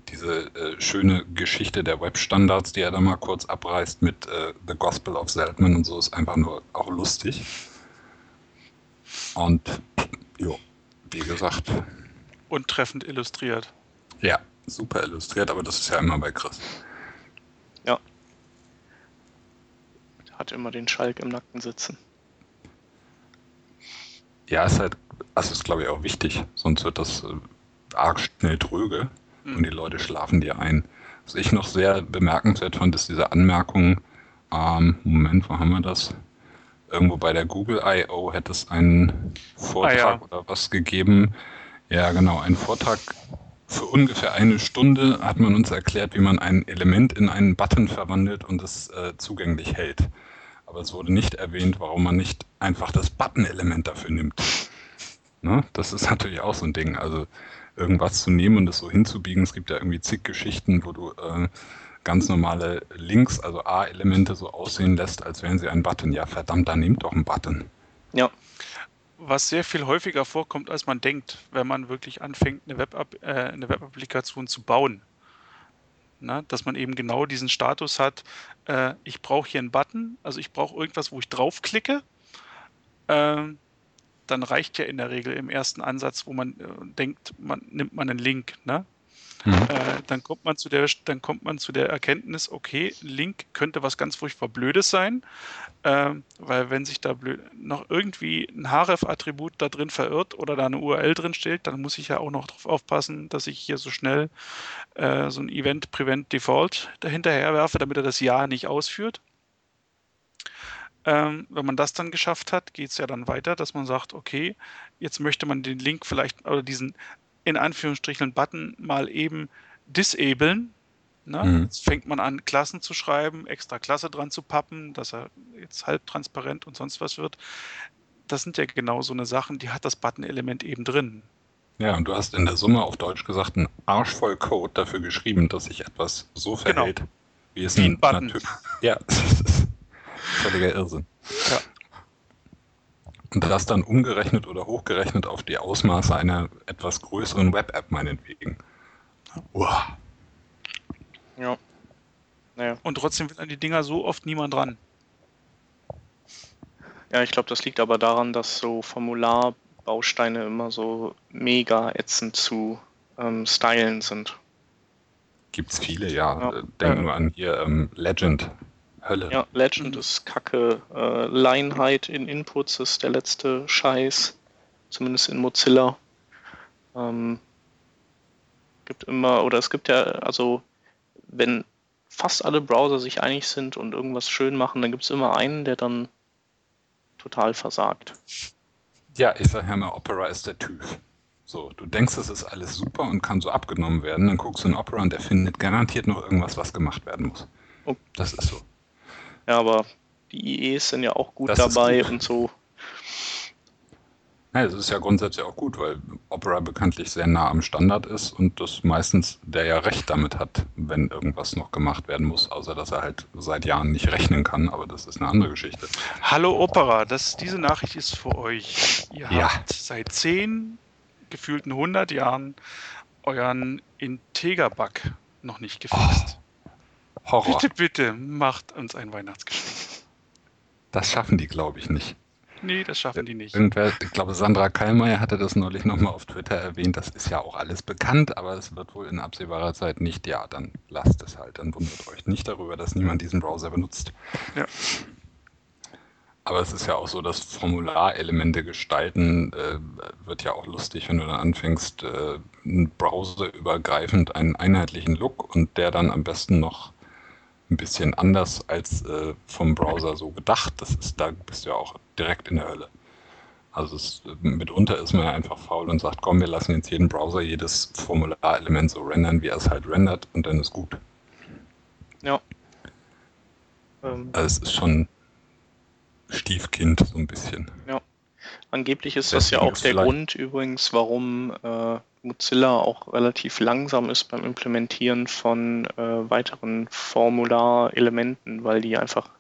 Diese äh, schöne Geschichte der Webstandards, die er da mal kurz abreißt mit äh, The Gospel of Seltman und so, ist einfach nur auch lustig. Und jo, wie gesagt. Und treffend illustriert. Ja, super illustriert, aber das ist ja immer bei Chris. Ja. Hat immer den Schalk im Nacken sitzen. Ja, ist halt, das ist glaube ich auch wichtig, sonst wird das äh, arg schnell tröge. Und die Leute schlafen dir ein. Was ich noch sehr bemerkenswert fand, ist diese Anmerkung, ähm, Moment, wo haben wir das? irgendwo bei der Google I.O. hätte es einen Vortrag ah, ja. oder was gegeben. Ja, genau, einen Vortrag für ungefähr eine Stunde hat man uns erklärt, wie man ein Element in einen Button verwandelt und es äh, zugänglich hält. Aber es wurde nicht erwähnt, warum man nicht einfach das Button-Element dafür nimmt. Ne? Das ist natürlich auch so ein Ding. Also irgendwas zu nehmen und es so hinzubiegen. Es gibt ja irgendwie zig Geschichten, wo du äh, ganz normale Links, also A-Elemente so aussehen lässt, als wären sie ein Button. Ja, verdammt, dann nehmt doch einen Button. Ja. Was sehr viel häufiger vorkommt, als man denkt, wenn man wirklich anfängt, eine, Web äh, eine Web-Applikation zu bauen. Na, dass man eben genau diesen Status hat, äh, ich brauche hier einen Button, also ich brauche irgendwas, wo ich draufklicke. Ähm, dann reicht ja in der Regel im ersten Ansatz, wo man äh, denkt, man nimmt man einen Link, ne? Mhm. Äh, dann kommt man zu der, dann kommt man zu der Erkenntnis, okay, Link könnte was ganz furchtbar Blödes sein, äh, weil wenn sich da blöd, noch irgendwie ein href-Attribut da drin verirrt oder da eine URL drin steht, dann muss ich ja auch noch darauf aufpassen, dass ich hier so schnell äh, so ein Event Prevent Default dahinterher werfe, damit er das Ja nicht ausführt. Ähm, wenn man das dann geschafft hat, geht es ja dann weiter, dass man sagt, okay, jetzt möchte man den Link vielleicht oder diesen in Anführungsstrichen Button mal eben disablen. Ne? Mhm. Jetzt fängt man an, Klassen zu schreiben, extra Klasse dran zu pappen, dass er jetzt halb transparent und sonst was wird. Das sind ja genau so eine Sachen, die hat das Button-Element eben drin. Ja, und du hast in der Summe auf Deutsch gesagt einen Arsch voll Code dafür geschrieben, dass sich etwas so genau. verhält, genau. wie es wie ein Button. Ja, Völliger Irrsinn. Ja. Und das dann umgerechnet oder hochgerechnet auf die Ausmaße einer etwas größeren Web-App meinetwegen. Uah. Ja. Naja. Und trotzdem wird an die Dinger so oft niemand dran. Ja, ich glaube, das liegt aber daran, dass so Formularbausteine immer so mega ätzend zu ähm, stylen sind. Gibt's viele, ja. ja. Denk ja. nur an hier ähm, Legend. Hölle. Ja, Legend mhm. ist kacke. Äh, Leinheit in Inputs ist der letzte Scheiß. Zumindest in Mozilla. Ähm, gibt immer, oder es gibt ja, also, wenn fast alle Browser sich einig sind und irgendwas schön machen, dann gibt es immer einen, der dann total versagt. Ja, ich sage ja mal, Opera ist der Typ. So, du denkst, es ist alles super und kann so abgenommen werden, dann guckst du in Opera und der findet garantiert noch irgendwas, was gemacht werden muss. Oh. Das ist so. Ja, aber die IEs sind ja auch gut das dabei gut. und so. Ja, es ist ja grundsätzlich auch gut, weil Opera bekanntlich sehr nah am Standard ist und das meistens der ja recht damit hat, wenn irgendwas noch gemacht werden muss, außer dass er halt seit Jahren nicht rechnen kann, aber das ist eine andere Geschichte. Hallo Opera, das, diese Nachricht ist für euch. Ihr ja. habt seit zehn, gefühlten 100 Jahren euren Integer-Bug noch nicht gefixt. Oh. Horror. Bitte, bitte, macht uns ein Weihnachtsgeschenk. Das schaffen die, glaube ich, nicht. Nee, das schaffen die nicht. Irgendwer, ich glaube, Sandra Kallmeier hatte das neulich nochmal auf Twitter erwähnt. Das ist ja auch alles bekannt, aber es wird wohl in absehbarer Zeit nicht. Ja, dann lasst es halt. Dann wundert euch nicht darüber, dass niemand diesen Browser benutzt. Ja. Aber es ist ja auch so, dass Formularelemente gestalten äh, wird ja auch lustig, wenn du dann anfängst, äh, browserübergreifend einen einheitlichen Look und der dann am besten noch ein bisschen anders als äh, vom Browser so gedacht. Das ist, da bist du ja auch direkt in der Hölle. Also es, mitunter ist man ja einfach faul und sagt, komm, wir lassen jetzt jeden Browser jedes Formularelement so rendern, wie er es halt rendert und dann ist gut. Ja. Ähm. Also es ist schon Stiefkind so ein bisschen. Ja. Angeblich ist das, das ja auch der Grund übrigens, warum äh, Mozilla auch relativ langsam ist beim Implementieren von äh, weiteren Formularelementen, weil die einfach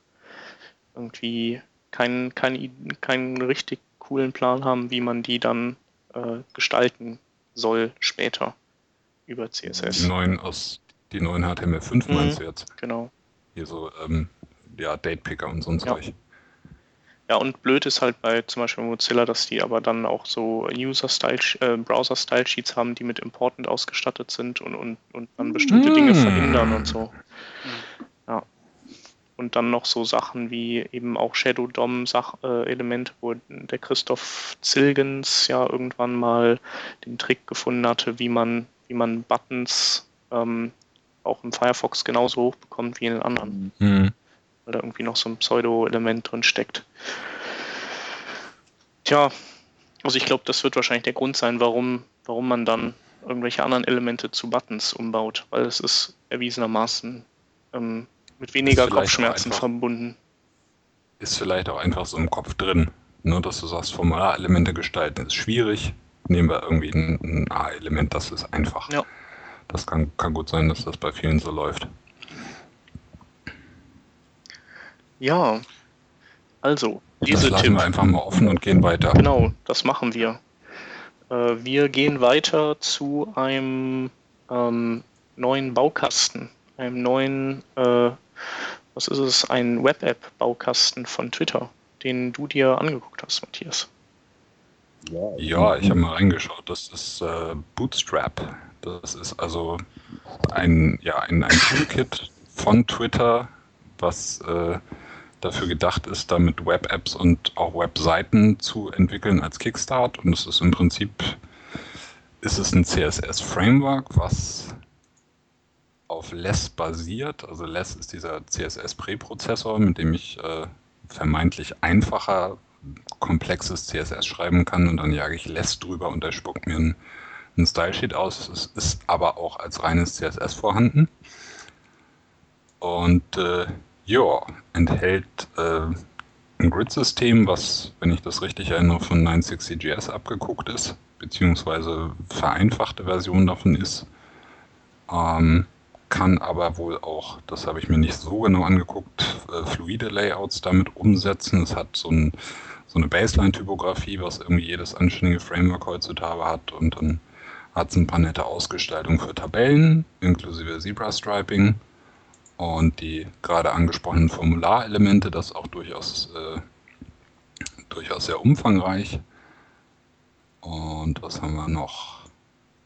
irgendwie keinen kein, keinen richtig coolen Plan haben, wie man die dann äh, gestalten soll später über CSS. Die neuen aus die neuen HTML5 mhm, meinst du jetzt? Genau. Hier so ähm, ja, Datepicker und so ein Zeug. Ja. Und blöd ist halt bei zum Beispiel Mozilla, dass die aber dann auch so User-Style, äh, Browser-Style-Sheets haben, die mit Important ausgestattet sind und, und, und dann bestimmte mm. Dinge verhindern und so. Ja. Und dann noch so Sachen wie eben auch Shadow DOM-Elemente, äh, wo der Christoph Zilgens ja irgendwann mal den Trick gefunden hatte, wie man, wie man Buttons ähm, auch im Firefox genauso hoch bekommt wie in den anderen. Mhm weil da irgendwie noch so ein Pseudo-Element drin steckt. Tja, also ich glaube, das wird wahrscheinlich der Grund sein, warum, warum man dann irgendwelche anderen Elemente zu Buttons umbaut, weil es ist erwiesenermaßen ähm, mit weniger Kopfschmerzen verbunden. Ist vielleicht auch einfach so im Kopf drin. Nur, dass du sagst, Formularelemente gestalten ist schwierig. Nehmen wir irgendwie ein, ein A-Element, das ist einfach. Ja. Das kann, kann gut sein, dass das bei vielen so läuft. Ja, also, diese das lassen wir einfach mal offen und gehen weiter. Genau, das machen wir. Äh, wir gehen weiter zu einem ähm, neuen Baukasten, einem neuen, äh, was ist es, ein Web-App-Baukasten von Twitter, den du dir angeguckt hast, Matthias. Ja, ich habe mal reingeschaut. Das ist äh, Bootstrap. Das ist also ein, ja, ein, ein Toolkit von Twitter, was äh, dafür gedacht ist, damit Web-Apps und auch Webseiten zu entwickeln als Kickstart. Und es ist im Prinzip ist es ein CSS-Framework, was auf Less basiert. Also Less ist dieser CSS-Präprozessor, mit dem ich äh, vermeintlich einfacher komplexes CSS schreiben kann und dann jage ich Less drüber und der spuckt mir ein, ein Stylesheet aus. Es ist aber auch als reines CSS vorhanden. Und äh, ja, enthält äh, ein Grid-System, was, wenn ich das richtig erinnere, von 960JS abgeguckt ist, beziehungsweise vereinfachte Version davon ist. Ähm, kann aber wohl auch, das habe ich mir nicht so genau angeguckt, äh, fluide Layouts damit umsetzen. Es hat so, ein, so eine Baseline-Typografie, was irgendwie jedes anständige Framework heutzutage hat und dann hat es ein paar nette Ausgestaltungen für Tabellen, inklusive Zebra-Striping und die gerade angesprochenen Formularelemente, das auch durchaus, äh, durchaus sehr umfangreich. Und was haben wir noch?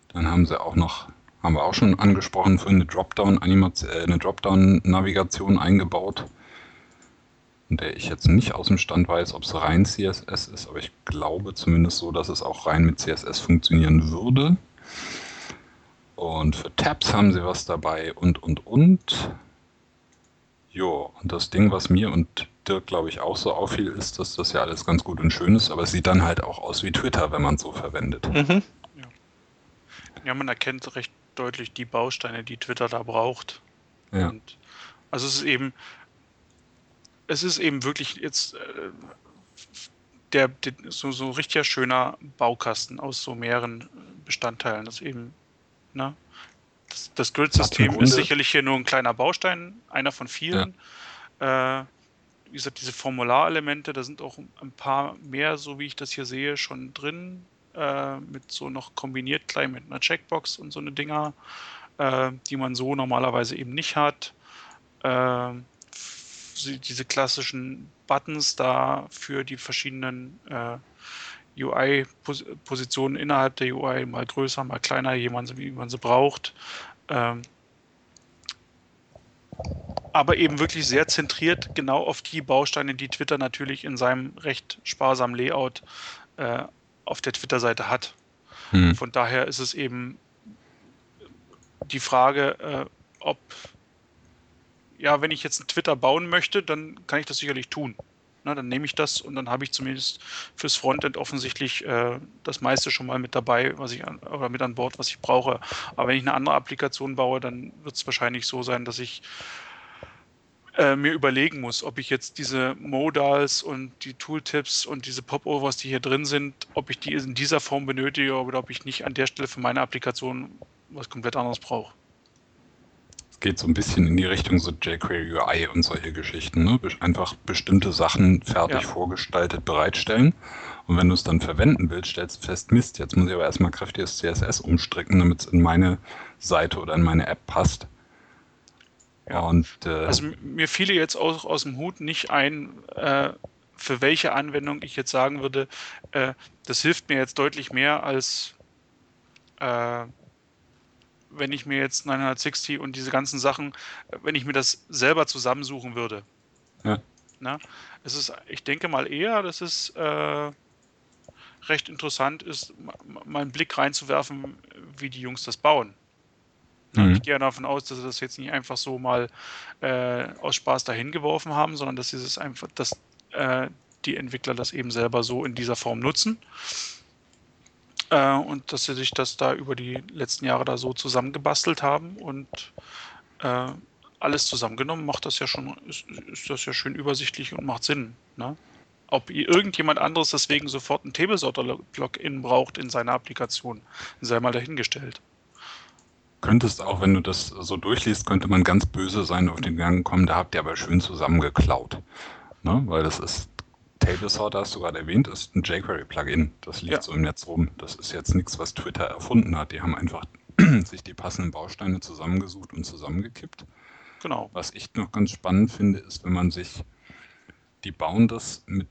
Dann haben sie auch noch, haben wir auch schon angesprochen, für eine äh, Dropdown-Navigation eingebaut, in der ich jetzt nicht aus dem Stand weiß, ob es rein CSS ist, aber ich glaube zumindest so, dass es auch rein mit CSS funktionieren würde. Und für Tabs haben sie was dabei und, und, und. Jo, und das Ding, was mir und Dirk, glaube ich, auch so auffiel, ist, dass das ja alles ganz gut und schön ist, aber es sieht dann halt auch aus wie Twitter, wenn man es so verwendet. Mhm. Ja. ja. man erkennt recht deutlich die Bausteine, die Twitter da braucht. Ja. Und also es ist eben, es ist eben wirklich jetzt äh, der, der, so, so richtiger schöner Baukasten aus so mehreren Bestandteilen. Das eben, ne? Das, das Grid-System ist sicherlich hier nur ein kleiner Baustein, einer von vielen. Ja. Äh, wie gesagt, diese Formularelemente, da sind auch ein paar mehr, so wie ich das hier sehe, schon drin. Äh, mit so noch kombiniert gleich mit einer Checkbox und so eine Dinger, äh, die man so normalerweise eben nicht hat. Äh, diese klassischen Buttons da für die verschiedenen äh, UI-Positionen innerhalb der UI, mal größer, mal kleiner, jemand, wie man sie braucht. Ähm, aber eben wirklich sehr zentriert genau auf die Bausteine, die Twitter natürlich in seinem recht sparsamen Layout äh, auf der Twitter-Seite hat. Hm. Von daher ist es eben die Frage, äh, ob, ja, wenn ich jetzt einen Twitter bauen möchte, dann kann ich das sicherlich tun. Na, dann nehme ich das und dann habe ich zumindest fürs Frontend offensichtlich äh, das meiste schon mal mit dabei, was ich an, oder mit an Bord, was ich brauche. Aber wenn ich eine andere Applikation baue, dann wird es wahrscheinlich so sein, dass ich äh, mir überlegen muss, ob ich jetzt diese Modals und die Tooltips und diese Popovers, die hier drin sind, ob ich die in dieser Form benötige oder ob ich nicht an der Stelle für meine Applikation was komplett anderes brauche geht so ein bisschen in die Richtung so jQuery UI und solche Geschichten. Ne? Einfach bestimmte Sachen fertig ja. vorgestaltet bereitstellen. Und wenn du es dann verwenden willst, stellst du fest, Mist, jetzt muss ich aber erstmal kräftiges CSS umstricken, damit es in meine Seite oder in meine App passt. Ja. Und, äh, also mir fiele jetzt auch aus dem Hut nicht ein, äh, für welche Anwendung ich jetzt sagen würde, äh, das hilft mir jetzt deutlich mehr als äh, wenn ich mir jetzt 960 und diese ganzen Sachen, wenn ich mir das selber zusammensuchen würde. Ja. Na, es ist, ich denke mal eher, dass es äh, recht interessant ist, mal einen Blick reinzuwerfen, wie die Jungs das bauen. Mhm. Ich gehe davon aus, dass sie das jetzt nicht einfach so mal äh, aus Spaß dahin geworfen haben, sondern dass sie es einfach, dass äh, die Entwickler das eben selber so in dieser Form nutzen. Äh, und dass sie sich das da über die letzten Jahre da so zusammengebastelt haben und äh, alles zusammengenommen macht das ja schon, ist, ist, das ja schön übersichtlich und macht Sinn. Ne? Ob irgendjemand anderes deswegen sofort ein Table-Sorter-Login braucht in seiner Applikation, sei mal dahingestellt. Könntest auch, wenn du das so durchliest, könnte man ganz böse sein auf den Gang kommen, da habt ihr aber schön zusammengeklaut. Ne? Weil das ist Table Sorter, hast du gerade erwähnt, ist ein jQuery-Plugin. Das liegt ja. so im Netz rum. Das ist jetzt nichts, was Twitter erfunden hat. Die haben einfach sich die passenden Bausteine zusammengesucht und zusammengekippt. Genau. Was ich noch ganz spannend finde, ist, wenn man sich, die bauen das mit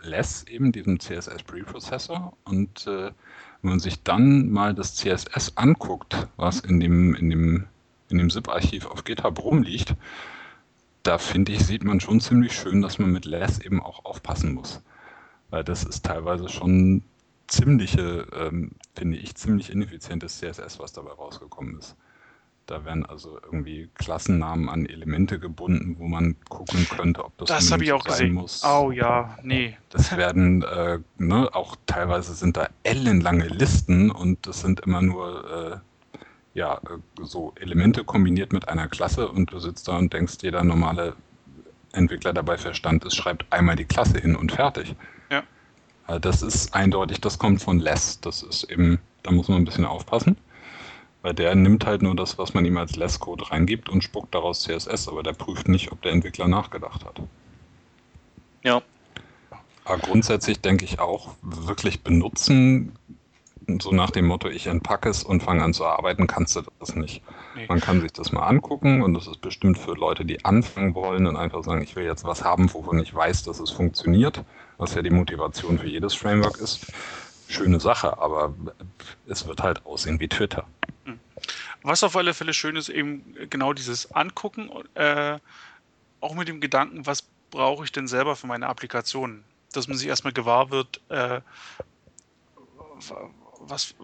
Less, eben diesem CSS Preprocessor, und äh, wenn man sich dann mal das CSS anguckt, was in dem, in dem, in dem ZIP-Archiv auf GitHub rumliegt, da finde ich, sieht man schon ziemlich schön, dass man mit Less eben auch aufpassen muss. Weil das ist teilweise schon ziemliche, ähm, finde ich, ziemlich ineffizientes CSS, was dabei rausgekommen ist. Da werden also irgendwie Klassennamen an Elemente gebunden, wo man gucken könnte, ob das, das habe ich auch gesehen. muss. Oh ja, nee. Das werden äh, ne, auch teilweise sind da ellenlange Listen und das sind immer nur äh, ja, äh, so Elemente kombiniert mit einer Klasse und du sitzt da und denkst, jeder normale Entwickler dabei Verstand ist, schreibt einmal die Klasse hin und fertig. Ja. Äh, das ist eindeutig, das kommt von Less. Das ist eben, da muss man ein bisschen aufpassen. Weil der nimmt halt nur das, was man ihm als Less-Code reingibt und spuckt daraus CSS, aber der prüft nicht, ob der Entwickler nachgedacht hat. Ja. Aber grundsätzlich denke ich auch, wirklich benutzen so nach dem Motto, ich entpacke es und fange an zu arbeiten, kannst du das nicht. Nee. Man kann sich das mal angucken und das ist bestimmt für Leute, die anfangen wollen und einfach sagen, ich will jetzt was haben, wovon ich weiß, dass es funktioniert, was ja die Motivation für jedes Framework ist. Schöne Sache, aber es wird halt aussehen wie Twitter. Hm. Was auf alle Fälle schön ist, eben genau dieses Angucken, äh, auch mit dem Gedanken, was brauche ich denn selber für meine Applikationen? Dass man sich erstmal gewahr wird, äh, was,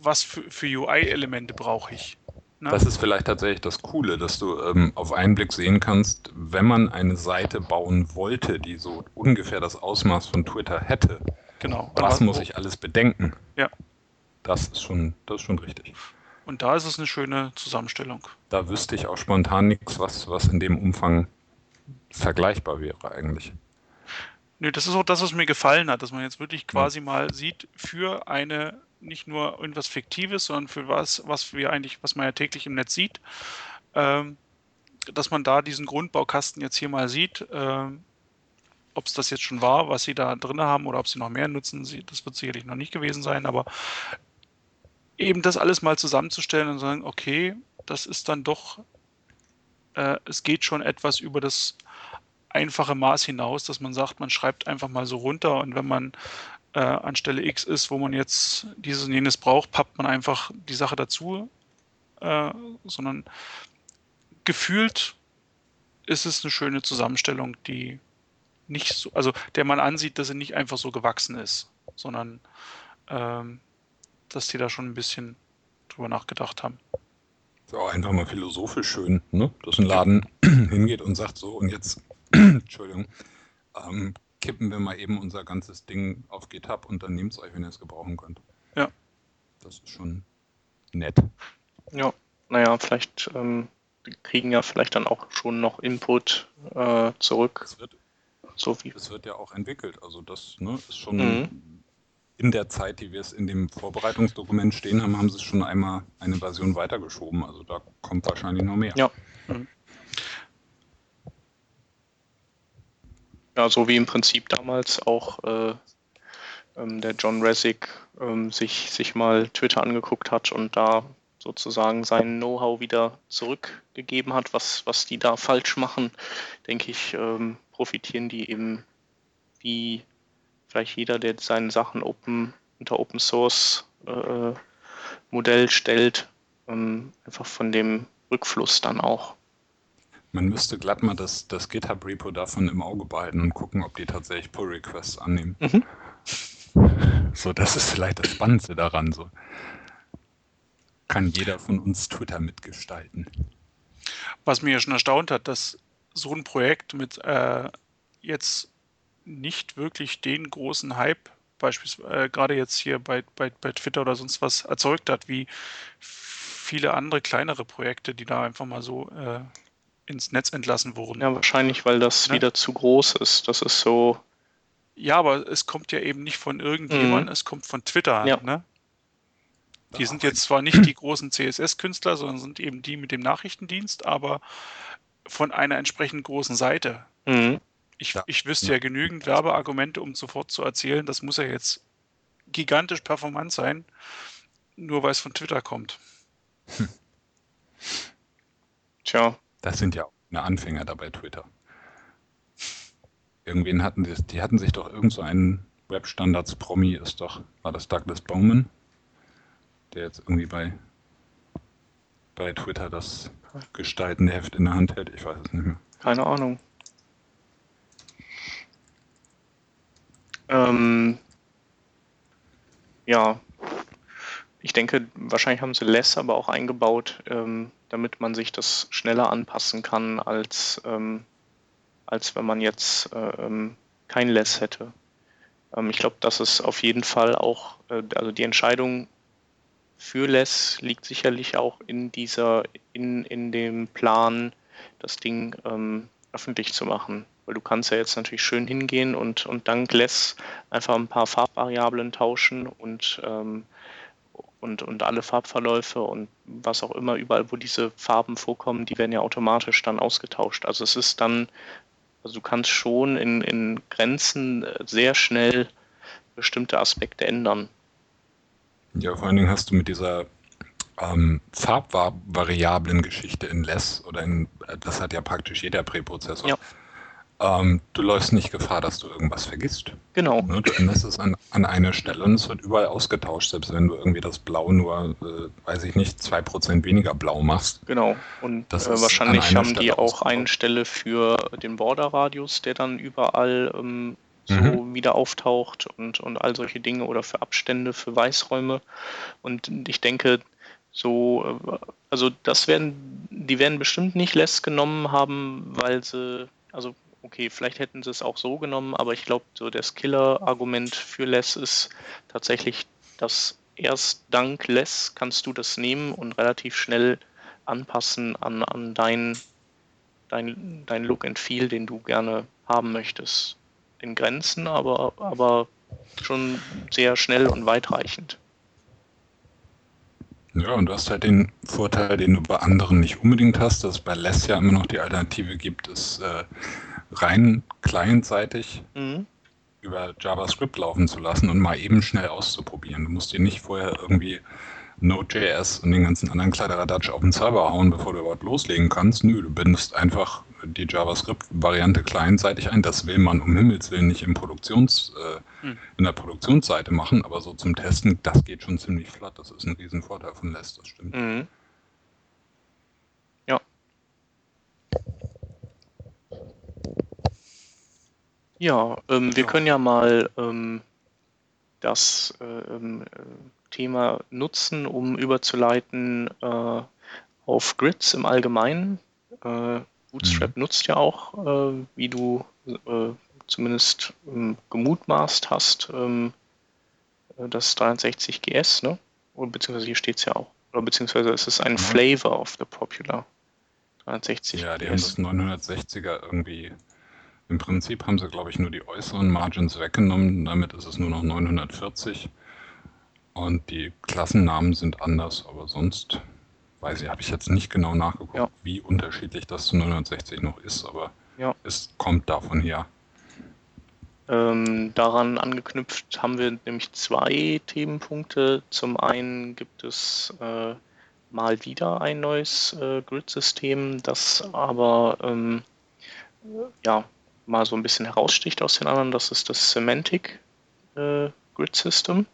was für, für UI-Elemente brauche ich. Ne? Das ist vielleicht tatsächlich das Coole, dass du ähm, auf einen Blick sehen kannst, wenn man eine Seite bauen wollte, die so ungefähr das Ausmaß von Twitter hätte. Genau. Was muss ich alles bedenken? Ja. Das ist schon, das ist schon richtig. Und da ist es eine schöne Zusammenstellung. Da wüsste ich auch spontan nichts, was, was in dem Umfang vergleichbar wäre eigentlich. Nö, das ist auch das, was mir gefallen hat, dass man jetzt wirklich quasi mal sieht, für eine nicht nur irgendwas Fiktives, sondern für was, was wir eigentlich, was man ja täglich im Netz sieht, ähm, dass man da diesen Grundbaukasten jetzt hier mal sieht, ähm, ob es das jetzt schon war, was sie da drin haben oder ob sie noch mehr nutzen, das wird sicherlich noch nicht gewesen sein, aber eben das alles mal zusammenzustellen und sagen, okay, das ist dann doch, äh, es geht schon etwas über das einfache Maß hinaus, dass man sagt, man schreibt einfach mal so runter und wenn man äh, an Stelle X ist, wo man jetzt dieses und jenes braucht, pappt man einfach die Sache dazu, äh, sondern gefühlt ist es eine schöne Zusammenstellung, die nicht so, also der man ansieht, dass sie nicht einfach so gewachsen ist, sondern ähm, dass die da schon ein bisschen drüber nachgedacht haben. So, einfach mal philosophisch schön, ne? dass ein Laden hingeht und sagt so, und jetzt Entschuldigung, ähm, kippen wir mal eben unser ganzes Ding auf GitHub und dann nehmt es euch, wenn ihr es gebrauchen könnt. Ja. Das ist schon nett. Ja, naja, vielleicht ähm, kriegen ja vielleicht dann auch schon noch Input äh, zurück. Es wird, so wie. Es wird ja auch entwickelt. Also das ne, ist schon mhm. in der Zeit, die wir es in dem Vorbereitungsdokument stehen haben, haben sie es schon einmal eine Version weitergeschoben. Also da kommt wahrscheinlich noch mehr. Ja. Mhm. Ja, so wie im Prinzip damals auch äh, ähm, der John Resig ähm, sich, sich mal Twitter angeguckt hat und da sozusagen sein Know-how wieder zurückgegeben hat, was, was die da falsch machen, denke ich, ähm, profitieren die eben wie vielleicht jeder, der seine Sachen open, unter Open Source äh, Modell stellt, ähm, einfach von dem Rückfluss dann auch. Man müsste glatt mal das, das GitHub-Repo davon im Auge behalten und gucken, ob die tatsächlich Pull-Requests annehmen. Mhm. So, das ist vielleicht das Spannendste daran. So. Kann jeder von uns Twitter mitgestalten. Was mir ja schon erstaunt hat, dass so ein Projekt mit äh, jetzt nicht wirklich den großen Hype, beispielsweise äh, gerade jetzt hier bei, bei, bei Twitter oder sonst was, erzeugt hat, wie viele andere kleinere Projekte, die da einfach mal so äh, ins Netz entlassen wurden. Ja, wahrscheinlich, weil das ja. wieder zu groß ist. Das ist so. Ja, aber es kommt ja eben nicht von irgendjemandem, mhm. es kommt von Twitter. Ja. Ne? Die sind jetzt zwar nicht die großen CSS-Künstler, sondern sind eben die mit dem Nachrichtendienst, aber von einer entsprechend großen Seite. Mhm. Ich, ja. ich wüsste ja. ja genügend Werbeargumente, um sofort zu erzählen, das muss ja jetzt gigantisch performant sein, nur weil es von Twitter kommt. Hm. Tja. Das sind ja auch eine Anfänger dabei, Twitter. Irgendwen hatten die, die hatten sich doch irgend so einen Webstandards-Promi, ist doch, war das Douglas Bowman, der jetzt irgendwie bei, bei Twitter das gestaltende Heft in der Hand hält. Ich weiß es nicht mehr. Keine Ahnung. Ähm, ja, ich denke, wahrscheinlich haben sie Less aber auch eingebaut, ähm, damit man sich das schneller anpassen kann, als, ähm, als wenn man jetzt äh, ähm, kein Less hätte. Ähm, ich glaube, das ist auf jeden Fall auch, äh, also die Entscheidung für Less liegt sicherlich auch in dieser, in, in dem Plan, das Ding ähm, öffentlich zu machen. Weil du kannst ja jetzt natürlich schön hingehen und, und dank Less einfach ein paar Farbvariablen tauschen und, ähm, und, und alle Farbverläufe und was auch immer, überall, wo diese Farben vorkommen, die werden ja automatisch dann ausgetauscht. Also es ist dann, also du kannst schon in, in Grenzen äh, sehr schnell bestimmte Aspekte ändern. Ja, vor allen Dingen hast du mit dieser ähm, Farbvariablen-Geschichte in Less oder in, das hat ja praktisch jeder Präprozessor. Ja. Ähm, du läufst nicht Gefahr, dass du irgendwas vergisst. Genau. Ne? Du änderst es an, an einer Stelle und es wird überall ausgetauscht, selbst wenn du irgendwie das Blau nur, äh, weiß ich nicht, 2% weniger blau machst. Genau. Und äh, wahrscheinlich haben Stelle die auch eine Stelle für den Borderradius, der dann überall ähm, so mhm. wieder auftaucht und, und all solche Dinge oder für Abstände, für Weißräume. Und ich denke, so, äh, also das werden, die werden bestimmt nicht less genommen haben, weil sie, also okay, vielleicht hätten sie es auch so genommen, aber ich glaube, so das Killer-Argument für Less ist tatsächlich, dass erst dank Less kannst du das nehmen und relativ schnell anpassen an, an dein, dein, dein Look and Feel, den du gerne haben möchtest. In Grenzen, aber, aber schon sehr schnell und weitreichend. Ja, und du hast halt den Vorteil, den du bei anderen nicht unbedingt hast, dass es bei Less ja immer noch die Alternative gibt, ist äh, rein clientseitig mhm. über JavaScript laufen zu lassen und mal eben schnell auszuprobieren. Du musst dir nicht vorher irgendwie Node.js und den ganzen anderen Kleideradatsch auf den Server hauen, bevor du überhaupt loslegen kannst. Nö, du bindest einfach die JavaScript-Variante clientseitig ein. Das will man um Himmels Willen nicht im Produktions, äh, hm. in der Produktionsseite machen, aber so zum Testen, das geht schon ziemlich flott. Das ist ein Riesenvorteil von Less, das stimmt. Mhm. Ja, ähm, wir können ja mal ähm, das äh, ähm, äh, Thema nutzen, um überzuleiten äh, auf Grids im Allgemeinen. Äh, Bootstrap mhm. nutzt ja auch, äh, wie du äh, zumindest ähm, gemutmaßt hast, ähm, das 63 GS, ne? Oder beziehungsweise hier steht es ja auch. Oder beziehungsweise es ist ein mhm. Flavor of the Popular 360 Ja, die haben das 960er irgendwie im Prinzip haben sie, glaube ich, nur die äußeren Margins weggenommen. Damit ist es nur noch 940. Und die Klassennamen sind anders, aber sonst weiß ich, habe ich jetzt nicht genau nachgeguckt, ja. wie unterschiedlich das zu 960 noch ist, aber ja. es kommt davon her. Ähm, daran angeknüpft haben wir nämlich zwei Themenpunkte. Zum einen gibt es äh, mal wieder ein neues äh, Grid-System, das aber ähm, ja, mal so ein bisschen heraussticht aus den anderen, das ist das Semantic äh, Grid System.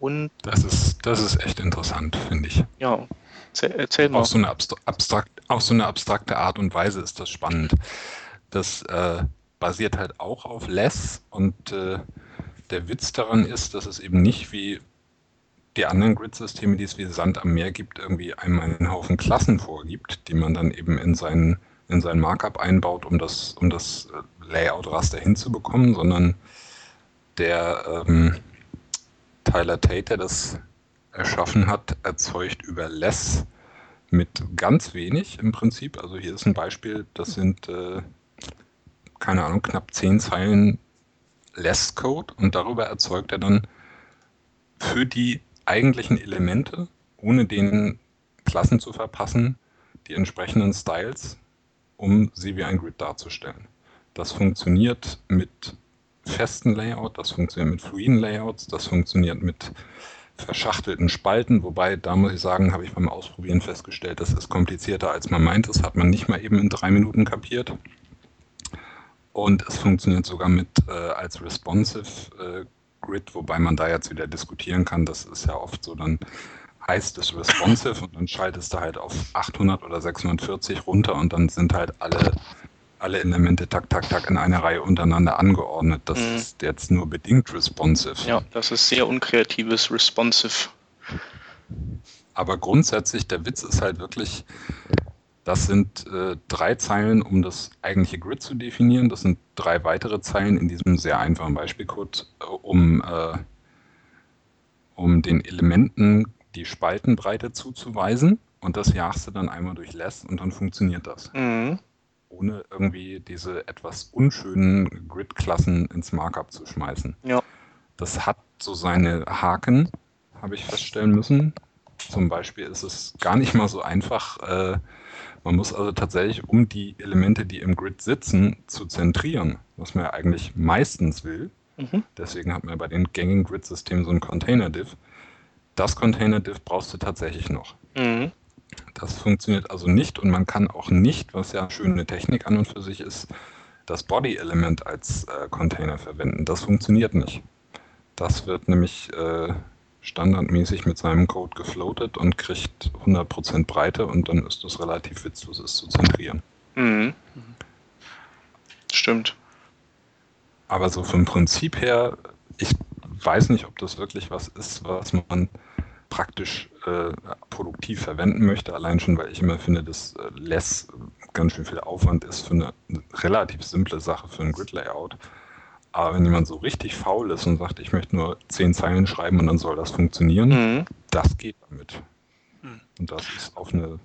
Und das ist, das ist echt interessant, finde ich. Ja, erzähl, mal. Auf so, eine abstrakt, auf so eine abstrakte Art und Weise ist das spannend. Das äh, basiert halt auch auf Less und äh, der Witz daran ist, dass es eben nicht wie die anderen Grid-Systeme, die es wie Sand am Meer gibt, irgendwie einmal einen Haufen Klassen vorgibt, die man dann eben in seinen in sein Markup einbaut, um das, um das äh, Layout-Raster hinzubekommen, sondern der ähm, Tyler Tate, der das erschaffen hat, erzeugt über Less mit ganz wenig im Prinzip. Also hier ist ein Beispiel, das sind, äh, keine Ahnung, knapp zehn Zeilen Less-Code und darüber erzeugt er dann für die eigentlichen Elemente, ohne den Klassen zu verpassen, die entsprechenden Styles, um sie wie ein Grid darzustellen. Das funktioniert mit festen Layout, das funktioniert mit fluiden Layouts, das funktioniert mit verschachtelten Spalten, wobei da muss ich sagen, habe ich beim Ausprobieren festgestellt, das ist komplizierter als man meint. Das hat man nicht mal eben in drei Minuten kapiert. Und es funktioniert sogar mit äh, als responsive äh, Grid, wobei man da jetzt wieder diskutieren kann. Das ist ja oft so, dann heißt es responsive und dann schaltest du halt auf 800 oder 640 runter und dann sind halt alle alle Elemente tak, tak, tak in einer Reihe untereinander angeordnet. Das mhm. ist jetzt nur bedingt responsive. Ja, das ist sehr unkreatives responsive. Aber grundsätzlich, der Witz ist halt wirklich, das sind äh, drei Zeilen, um das eigentliche Grid zu definieren. Das sind drei weitere Zeilen in diesem sehr einfachen Beispielcode, äh, um, äh, um den Elementen die Spaltenbreite zuzuweisen. Und das jagst du dann einmal durch less und dann funktioniert das. Mhm ohne irgendwie diese etwas unschönen Grid-Klassen ins Markup zu schmeißen. Ja. Das hat so seine Haken, habe ich feststellen müssen. Zum Beispiel ist es gar nicht mal so einfach. Äh, man muss also tatsächlich, um die Elemente, die im Grid sitzen, zu zentrieren, was man ja eigentlich meistens will. Mhm. Deswegen hat man bei den gängigen Grid-Systemen so ein Container-Div. Das Container-Div brauchst du tatsächlich noch. Mhm. Das funktioniert also nicht und man kann auch nicht, was ja schöne Technik an und für sich ist, das Body-Element als äh, Container verwenden. Das funktioniert nicht. Das wird nämlich äh, standardmäßig mit seinem Code gefloatet und kriegt 100% Breite und dann ist es relativ witzlos, es zu zentrieren. Mhm. Stimmt. Aber so vom Prinzip her, ich weiß nicht, ob das wirklich was ist, was man praktisch äh, produktiv verwenden möchte, allein schon, weil ich immer finde, dass äh, Less ganz schön viel Aufwand ist für eine, eine relativ simple Sache für ein Grid-Layout. Aber wenn jemand so richtig faul ist und sagt, ich möchte nur zehn Zeilen schreiben und dann soll das funktionieren, mhm. das geht damit. Mhm. Und das ist auf eine.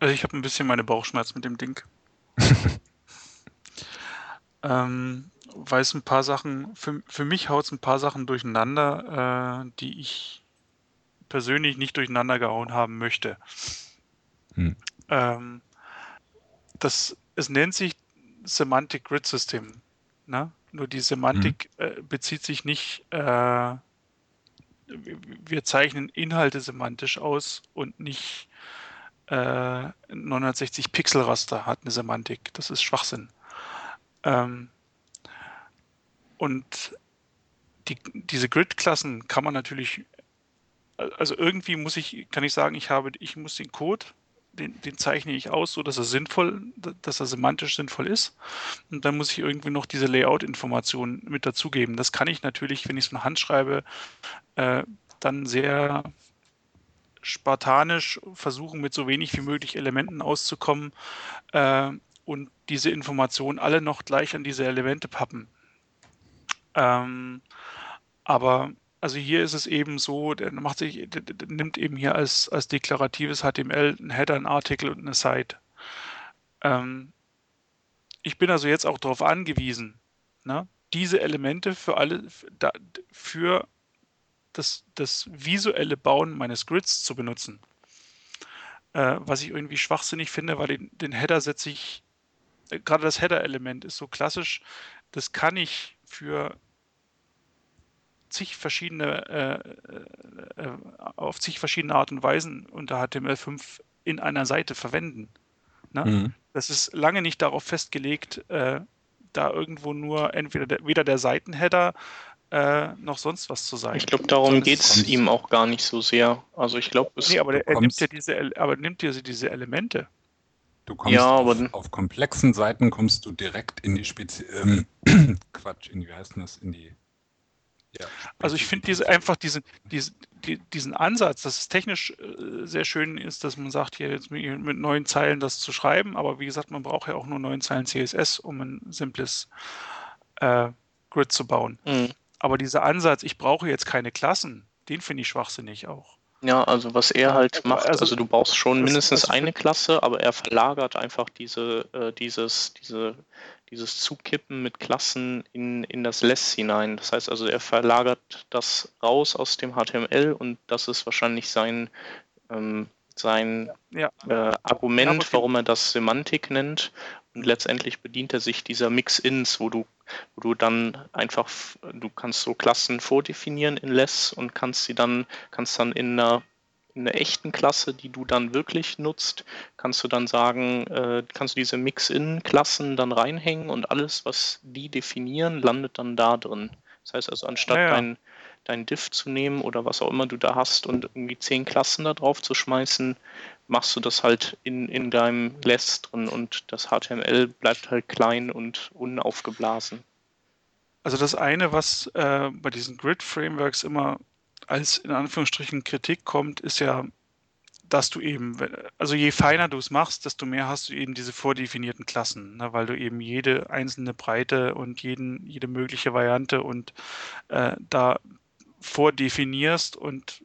Also ich habe ein bisschen meine Bauchschmerzen mit dem Ding. ähm, weil es ein paar Sachen, für, für mich haut es ein paar Sachen durcheinander, äh, die ich persönlich nicht durcheinander gehauen haben möchte. Hm. Ähm, das, es nennt sich Semantic Grid System. Ne? Nur die Semantik hm. äh, bezieht sich nicht, äh, wir zeichnen Inhalte semantisch aus und nicht äh, 960 Pixel Raster hat eine Semantik. Das ist Schwachsinn. Ähm, und die, diese Grid-Klassen kann man natürlich also irgendwie muss ich, kann ich sagen, ich habe, ich muss den Code, den, den zeichne ich aus, so dass er sinnvoll, dass er semantisch sinnvoll ist. Und dann muss ich irgendwie noch diese Layout-Informationen mit dazugeben. Das kann ich natürlich, wenn ich es von Hand schreibe, äh, dann sehr spartanisch versuchen, mit so wenig wie möglich Elementen auszukommen äh, und diese Informationen alle noch gleich an diese Elemente pappen. Ähm, aber also hier ist es eben so, der macht sich, der, nimmt eben hier als, als deklaratives HTML einen Header, einen Artikel und eine Site. Ähm, ich bin also jetzt auch darauf angewiesen, ne, diese Elemente für alle, für das, das visuelle Bauen meines Grids zu benutzen. Äh, was ich irgendwie schwachsinnig finde, weil den, den Header setze ich, äh, gerade das Header-Element ist so klassisch, das kann ich für zig verschiedene, äh, äh, auf zig verschiedene Art und Weisen unter HTML5 in einer Seite verwenden. Ne? Mhm. Das ist lange nicht darauf festgelegt, äh, da irgendwo nur entweder der, weder der Seitenheader äh, noch sonst was zu sein. Ich glaube, darum geht es ihm auch gar nicht so sehr. Also ich glaube, nee, aber er nimmt ja diese, aber nimmt ja diese Elemente. Du kommst ja, auf, auf, komplexen Seiten kommst du direkt in die Spezi ähm, Quatsch, in die, wie heißt das, in die Ja, also ich finde diese einfach diesen, diesen, diesen Ansatz, dass es technisch äh, sehr schön ist, dass man sagt, hier jetzt mit, mit neun Zeilen das zu schreiben, aber wie gesagt, man braucht ja auch nur neun Zeilen CSS, um ein simples äh, Grid zu bauen. Mhm. Aber dieser Ansatz, ich brauche jetzt keine Klassen, den finde ich schwachsinnig auch. Ja, also was er halt macht, also, also du brauchst schon mindestens eine Klasse, aber er verlagert einfach diese, äh, dieses, diese, dieses Zukippen mit Klassen in, in das Less hinein. Das heißt also, er verlagert das raus aus dem HTML und das ist wahrscheinlich sein, ähm, sein ja. äh, Argument, warum er das Semantik nennt. Und letztendlich bedient er sich dieser Mix-Ins, wo du, wo du dann einfach, du kannst so Klassen vordefinieren in Less und kannst sie dann, kannst dann in einer in einer echten Klasse, die du dann wirklich nutzt, kannst du dann sagen, äh, kannst du diese Mix-In-Klassen dann reinhängen und alles, was die definieren, landet dann da drin. Das heißt also, anstatt ja, ja. dein, dein Diff zu nehmen oder was auch immer du da hast und irgendwie zehn Klassen da drauf zu schmeißen, machst du das halt in, in deinem Less drin und das HTML bleibt halt klein und unaufgeblasen. Also das eine, was äh, bei diesen Grid-Frameworks immer als in Anführungsstrichen Kritik kommt, ist ja, dass du eben, also je feiner du es machst, desto mehr hast du eben diese vordefinierten Klassen, ne, weil du eben jede einzelne Breite und jeden, jede mögliche Variante und äh, da vordefinierst und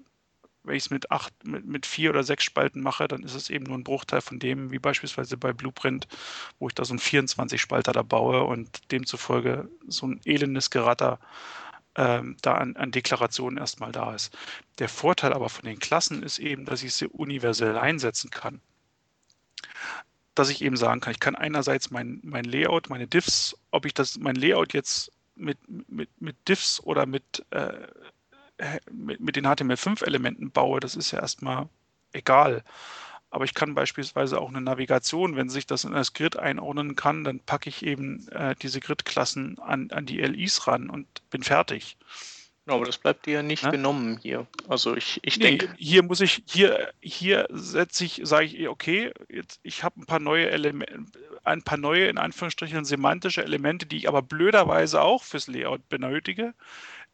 wenn ich es mit acht, mit, mit vier oder sechs Spalten mache, dann ist es eben nur ein Bruchteil von dem, wie beispielsweise bei Blueprint, wo ich da so einen 24-Spalter da baue und demzufolge so ein elendes Geratter ähm, da an, an Deklarationen erstmal da ist. Der Vorteil aber von den Klassen ist eben, dass ich sie universell einsetzen kann. Dass ich eben sagen kann, ich kann einerseits mein, mein Layout, meine Diffs, ob ich das, mein Layout jetzt mit, mit, mit Diffs oder mit, äh, mit, mit den HTML5-Elementen baue, das ist ja erstmal egal. Aber ich kann beispielsweise auch eine Navigation, wenn sich das in das Grid einordnen kann, dann packe ich eben äh, diese Grid-Klassen an, an die LIs ran und bin fertig. Ja, aber das bleibt dir ja nicht ja? genommen hier. Also ich, ich nee, denke. Hier muss ich, hier, hier setze ich, sage ich, okay, jetzt, ich habe ein paar neue Elemente, ein paar neue, in Anführungsstrichen, semantische Elemente, die ich aber blöderweise auch fürs Layout benötige.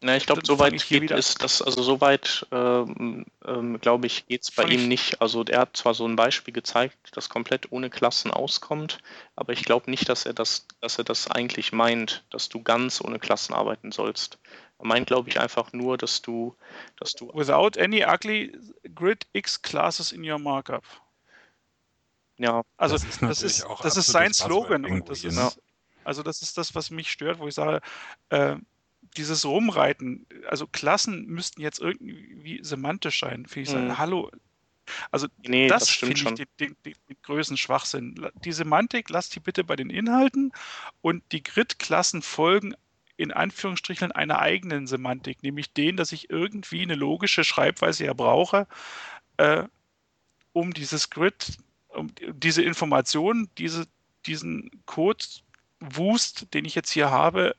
Na, ich glaube, soweit geht es, das, also soweit, ähm, ähm, glaube ich, geht es bei ihm nicht. Also er hat zwar so ein Beispiel gezeigt, das komplett ohne Klassen auskommt, aber ich glaube nicht, dass er das, dass er das eigentlich meint, dass du ganz ohne Klassen arbeiten sollst. Er meint, glaube ich, einfach nur, dass du, dass du. Without any ugly grid X classes in your markup. Ja, also das ist, das ist, das ist sein Slogan und das ist, ne? also das ist das, was mich stört, wo ich sage, äh, dieses Rumreiten, also Klassen müssten jetzt irgendwie semantisch sein. Finde ich sagen, mhm. hallo. Also nee, das, das finde ich den, den, den, größten Schwachsinn. Die Semantik, lasst die bitte bei den Inhalten und die Grid-Klassen folgen in Anführungsstrichen einer eigenen Semantik, nämlich den, dass ich irgendwie eine logische Schreibweise ja brauche, äh, um dieses Grid, um diese Information, diese, diesen Code Wust, den ich jetzt hier habe,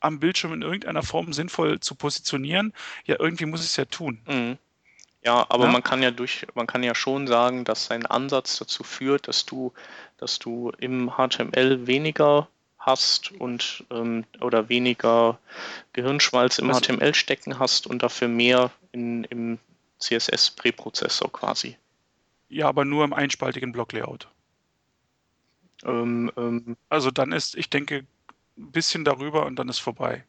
am Bildschirm in irgendeiner Form sinnvoll zu positionieren, ja, irgendwie muss ich es ja tun. Mhm. Ja, aber ja? man kann ja durch, man kann ja schon sagen, dass sein Ansatz dazu führt, dass du, dass du im HTML weniger hast und ähm, oder weniger Gehirnschmalz im also, HTML stecken hast und dafür mehr in, im CSS-Präprozessor quasi. Ja, aber nur im einspaltigen Block-Layout. Ähm, ähm, also dann ist, ich denke, ein bisschen darüber und dann ist vorbei.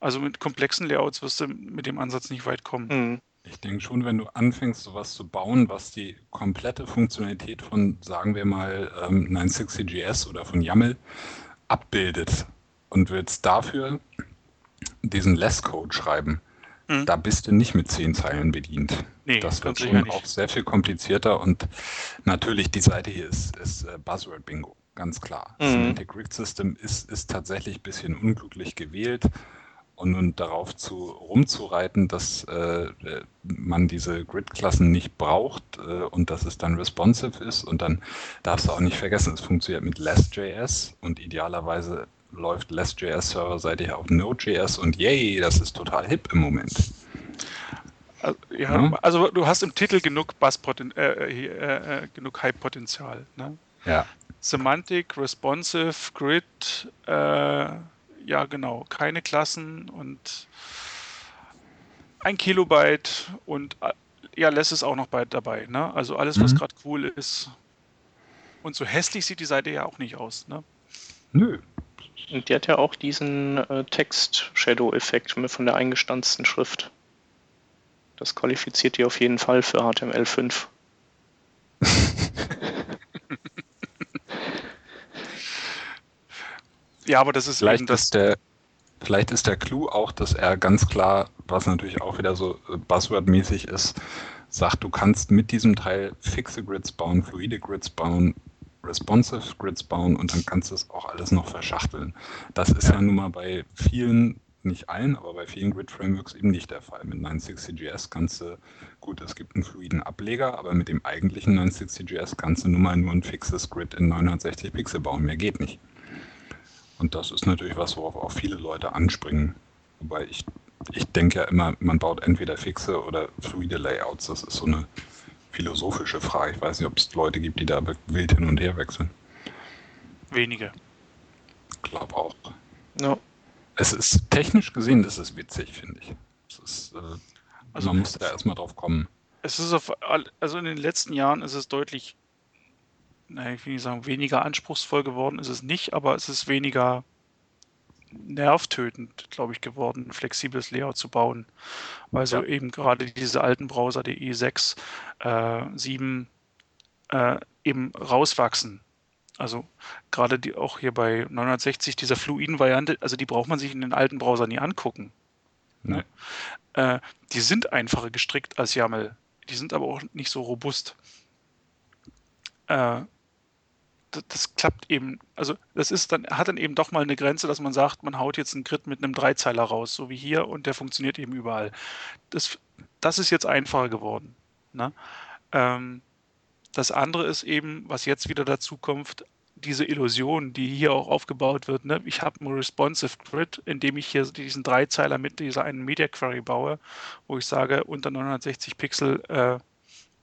Also mit komplexen Layouts wirst du mit dem Ansatz nicht weit kommen. Mhm. Ich denke schon, wenn du anfängst, sowas zu bauen, was die komplette Funktionalität von, sagen wir mal, ähm, 960GS oder von YAML abbildet und willst dafür diesen Less-Code schreiben, mhm. da bist du nicht mit zehn Zeilen bedient. Nee, das wird schon auch sehr viel komplizierter und natürlich die Seite hier ist, ist äh, Buzzword-Bingo ganz klar. Mhm. Semantic Grid System ist, ist tatsächlich ein bisschen unglücklich gewählt. Und nun darauf zu, rumzureiten, dass äh, man diese Grid-Klassen nicht braucht äh, und dass es dann responsive ist. Und dann darfst du auch nicht vergessen, es funktioniert mit Less.js und idealerweise läuft Less.js serverseitig auf Node.js und yay, das ist total hip im Moment. Also, ja, ja? also du hast im Titel genug Basspoten äh, äh, äh, genug Hype-Potenzial. Ne? Ja. Semantic, Responsive, Grid, äh, ja genau, keine Klassen und ein Kilobyte und äh, ja, lässt es auch noch bei dabei. Ne? Also alles, was mhm. gerade cool ist. Und so hässlich sieht die Seite ja auch nicht aus. Ne? Nö. Und die hat ja auch diesen äh, Text-Shadow-Effekt von der eingestanzten Schrift. Das qualifiziert die auf jeden Fall für HTML5. ja, aber das ist vielleicht das. Ist der, vielleicht ist der Clou auch, dass er ganz klar, was natürlich auch wieder so äh, Buzzword-mäßig ist, sagt, du kannst mit diesem Teil fixe Grids bauen, fluide Grids bauen, responsive Grids bauen und dann kannst du es auch alles noch verschachteln. Das ist ja, ja nun mal bei vielen nicht allen, aber bei vielen Grid-Frameworks eben nicht der Fall. Mit 960JS kannst du, gut, es gibt einen fluiden Ableger, aber mit dem eigentlichen 960JS kannst du nun mal nur ein fixes Grid in 960 Pixel bauen. Mehr geht nicht. Und das ist natürlich was, worauf auch viele Leute anspringen. Wobei ich, ich denke ja immer, man baut entweder fixe oder fluide Layouts. Das ist so eine philosophische Frage. Ich weiß nicht, ob es Leute gibt, die da wild hin und her wechseln. Wenige. Ich glaube auch. Ja. Es ist technisch gesehen, das ist witzig, finde ich. Ist, äh, also, man muss da erstmal drauf kommen. Es ist auf, also in den letzten Jahren ist es deutlich, naja, ich will nicht sagen, weniger anspruchsvoll geworden ist es nicht, aber es ist weniger nervtötend, glaube ich, geworden, ein flexibles Layout zu bauen. Weil so eben gerade diese alten Browser, die i6, äh, 7, äh, eben rauswachsen. Also gerade die auch hier bei 960 dieser fluiden Variante, also die braucht man sich in den alten Browsern nie angucken. Ne? Äh, die sind einfacher gestrickt als YAML. Die sind aber auch nicht so robust. Äh, das, klappt eben, also das ist dann, hat dann eben doch mal eine Grenze, dass man sagt, man haut jetzt einen Grid mit einem Dreizeiler raus, so wie hier, und der funktioniert eben überall. Das, das ist jetzt einfacher geworden. Ne? Ähm, das andere ist eben, was jetzt wieder dazu kommt, diese Illusion, die hier auch aufgebaut wird. Ne? Ich habe ein responsive Grid, in dem ich hier diesen Dreizeiler mit dieser einen Media Query baue, wo ich sage, unter 960 Pixel äh,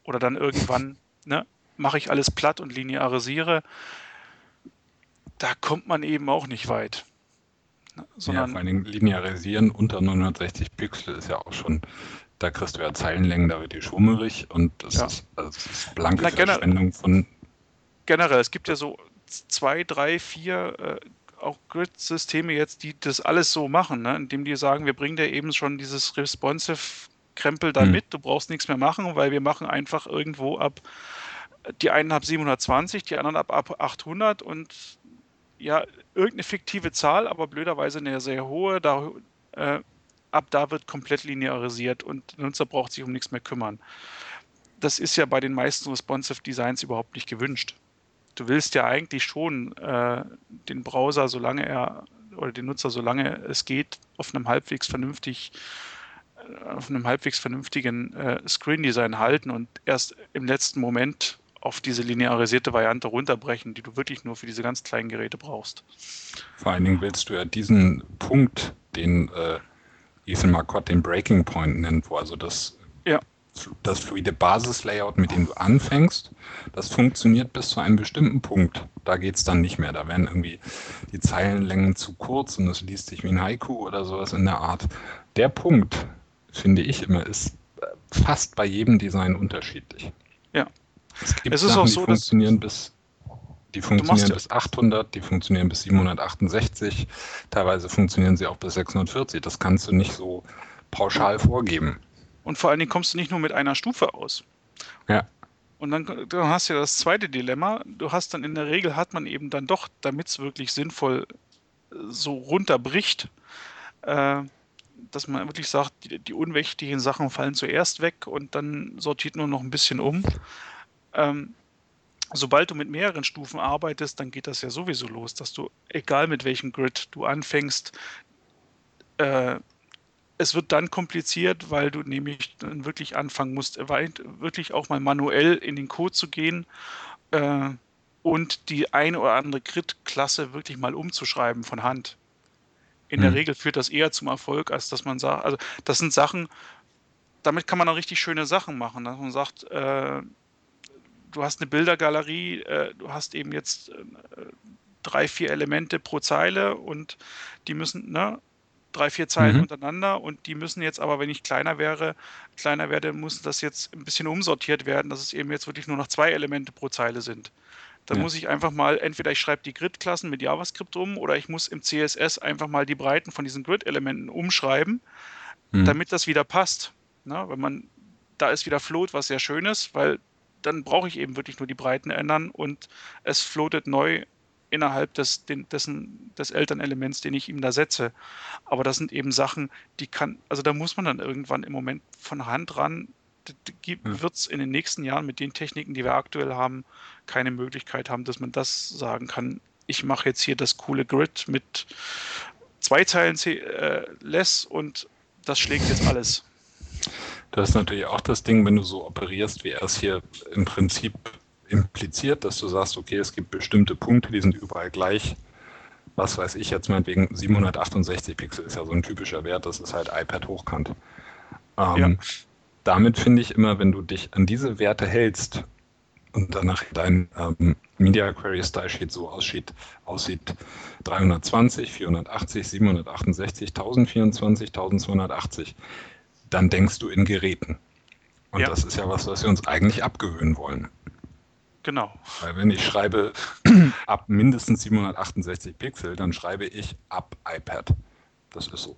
oder dann irgendwann ne, mache ich alles platt und linearisiere. Da kommt man eben auch nicht weit. Ne? Sondern, ja, vor allen Dingen linearisieren unter 960 Pixel ist ja auch schon da kriegst du ja Zeilenlängen, da wird die schwummerig und das, ja. ist, also das ist blanke Na, Verschwendung von. Generell, es gibt ja so zwei, drei, vier äh, auch Grid-Systeme jetzt, die das alles so machen, ne? indem die sagen, wir bringen dir eben schon dieses responsive Krempel da hm. mit, du brauchst nichts mehr machen, weil wir machen einfach irgendwo ab, die einen ab 720, die anderen ab, ab 800 und ja, irgendeine fiktive Zahl, aber blöderweise eine sehr hohe, da, äh, ab da wird komplett linearisiert und der Nutzer braucht sich um nichts mehr kümmern. Das ist ja bei den meisten responsive Designs überhaupt nicht gewünscht. Du willst ja eigentlich schon äh, den Browser, solange er oder den Nutzer, solange es geht, auf einem halbwegs vernünftig äh, auf einem halbwegs vernünftigen äh, Screen Design halten und erst im letzten Moment auf diese linearisierte Variante runterbrechen, die du wirklich nur für diese ganz kleinen Geräte brauchst. Vor allen Dingen willst du ja diesen Punkt, den äh, Ethan Marcotte den Breaking Point nennt, wo also das, ja. das fluide Basislayout, mit dem du anfängst, das funktioniert bis zu einem bestimmten Punkt. Da geht es dann nicht mehr. Da werden irgendwie die Zeilenlängen zu kurz und es liest sich wie ein Haiku oder sowas in der Art. Der Punkt, finde ich immer, ist fast bei jedem Design unterschiedlich. Ja. Es gibt es Sachen, die funktionieren bis die funktionieren bis 800, die funktionieren bis 768, teilweise funktionieren sie auch bis 640. Das kannst du nicht so pauschal vorgeben. Und vor allen Dingen kommst du nicht nur mit einer Stufe aus. Ja. Und dann, dann hast du ja das zweite Dilemma. Du hast dann in der Regel, hat man eben dann doch, damit es wirklich sinnvoll äh, so runterbricht, äh, dass man wirklich sagt, die, die, unwichtigen Sachen fallen zuerst weg und dann sortiert nur noch ein bisschen um. Ähm, sobald du mit mehreren Stufen arbeitest, dann geht das ja sowieso los, dass du, egal mit welchem Grid du anfängst, äh, es wird dann kompliziert, weil du nämlich dann wirklich anfangen musst, wirklich auch mal manuell in den Code zu gehen äh, und die eine oder andere Grid-Klasse wirklich mal umzuschreiben von Hand. In der Regel führt das eher zum Erfolg, als dass man sagt, also das sind Sachen, damit kann man auch richtig schöne Sachen machen, dass man sagt, äh, du hast eine Bildergalerie, äh, du hast eben jetzt äh, drei, vier Elemente pro Zeile und die müssen, ne, drei, vier Zeilen mhm. untereinander und die müssen jetzt aber, wenn ich kleiner wäre, kleiner werde, muss das jetzt ein bisschen umsortiert werden, dass es eben jetzt wirklich nur noch zwei Elemente pro Zeile sind. Dann ja. muss ich einfach mal, entweder ich schreibe die Grid-Klassen mit JavaScript um oder ich muss im CSS einfach mal die Breiten von diesen Grid-Elementen umschreiben, mhm. damit das wieder passt. Na, wenn man, da ist wieder Float, was sehr schön ist, weil dann brauche ich eben wirklich nur die Breiten ändern und es floatet neu innerhalb des, den, dessen, des Elternelements, den ich ihm da setze. Aber das sind eben Sachen, die kann, also da muss man dann irgendwann im Moment von Hand ran, wird es in den nächsten Jahren mit den Techniken, die wir aktuell haben, keine Möglichkeit haben, dass man das sagen kann. Ich mache jetzt hier das coole Grid mit zwei Zeilen äh, less und das schlägt jetzt alles. Das ist natürlich auch das Ding, wenn du so operierst, wie er es hier im Prinzip impliziert, dass du sagst, okay, es gibt bestimmte Punkte, die sind überall gleich. Was weiß ich jetzt meinetwegen, 768 Pixel ist ja so ein typischer Wert, das ist halt iPad hochkant. Ähm, ja. Damit finde ich immer, wenn du dich an diese Werte hältst und danach dein ähm, Media Query Style Sheet so aussieht, aussieht 320, 480, 768, 1024, 1280, dann denkst du in Geräten. Und ja. das ist ja was, was wir uns eigentlich abgewöhnen wollen. Genau. Weil wenn ich schreibe ab mindestens 768 Pixel, dann schreibe ich ab iPad. Das ist so.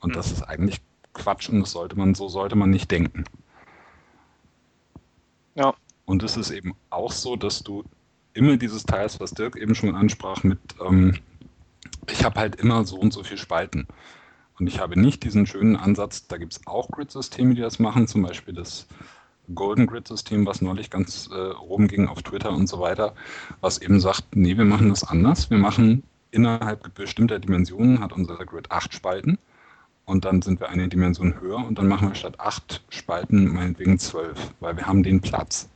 Und mhm. das ist eigentlich Quatsch und das sollte man, so sollte man nicht denken. Ja. Und es ist eben auch so, dass du immer dieses Teils, was Dirk eben schon ansprach, mit ähm, ich habe halt immer so und so viele Spalten. Und ich habe nicht diesen schönen Ansatz, da gibt es auch Grid-Systeme, die das machen, zum Beispiel das Golden Grid-System, was neulich ganz äh, rumging auf Twitter und so weiter, was eben sagt, nee, wir machen das anders. Wir machen innerhalb bestimmter Dimensionen, hat unser Grid acht Spalten und dann sind wir eine Dimension höher und dann machen wir statt acht Spalten meinetwegen zwölf, weil wir haben den Platz.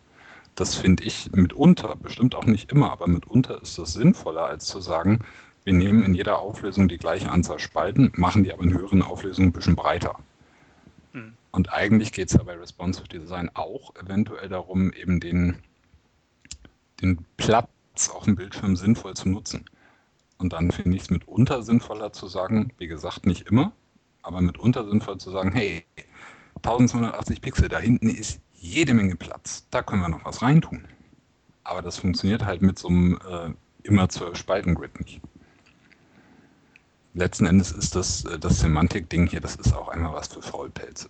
Das finde ich mitunter, bestimmt auch nicht immer, aber mitunter ist das sinnvoller, als zu sagen, wir nehmen in jeder Auflösung die gleiche Anzahl Spalten, machen die aber in höheren Auflösungen ein bisschen breiter. Und eigentlich geht es ja bei Responsive Design auch eventuell darum, eben den, den Platz auf dem Bildschirm sinnvoll zu nutzen. Und dann finde ich es mitunter sinnvoller zu sagen, wie gesagt, nicht immer, aber mitunter sinnvoll zu sagen, hey, 1280 Pixel, da hinten ist jede Menge Platz, da können wir noch was reintun. Aber das funktioniert halt mit so einem äh, immer zwölf Spalten Grid nicht. Letzten Endes ist das, äh, das Semantik-Ding hier, das ist auch einmal was für Faulpelze.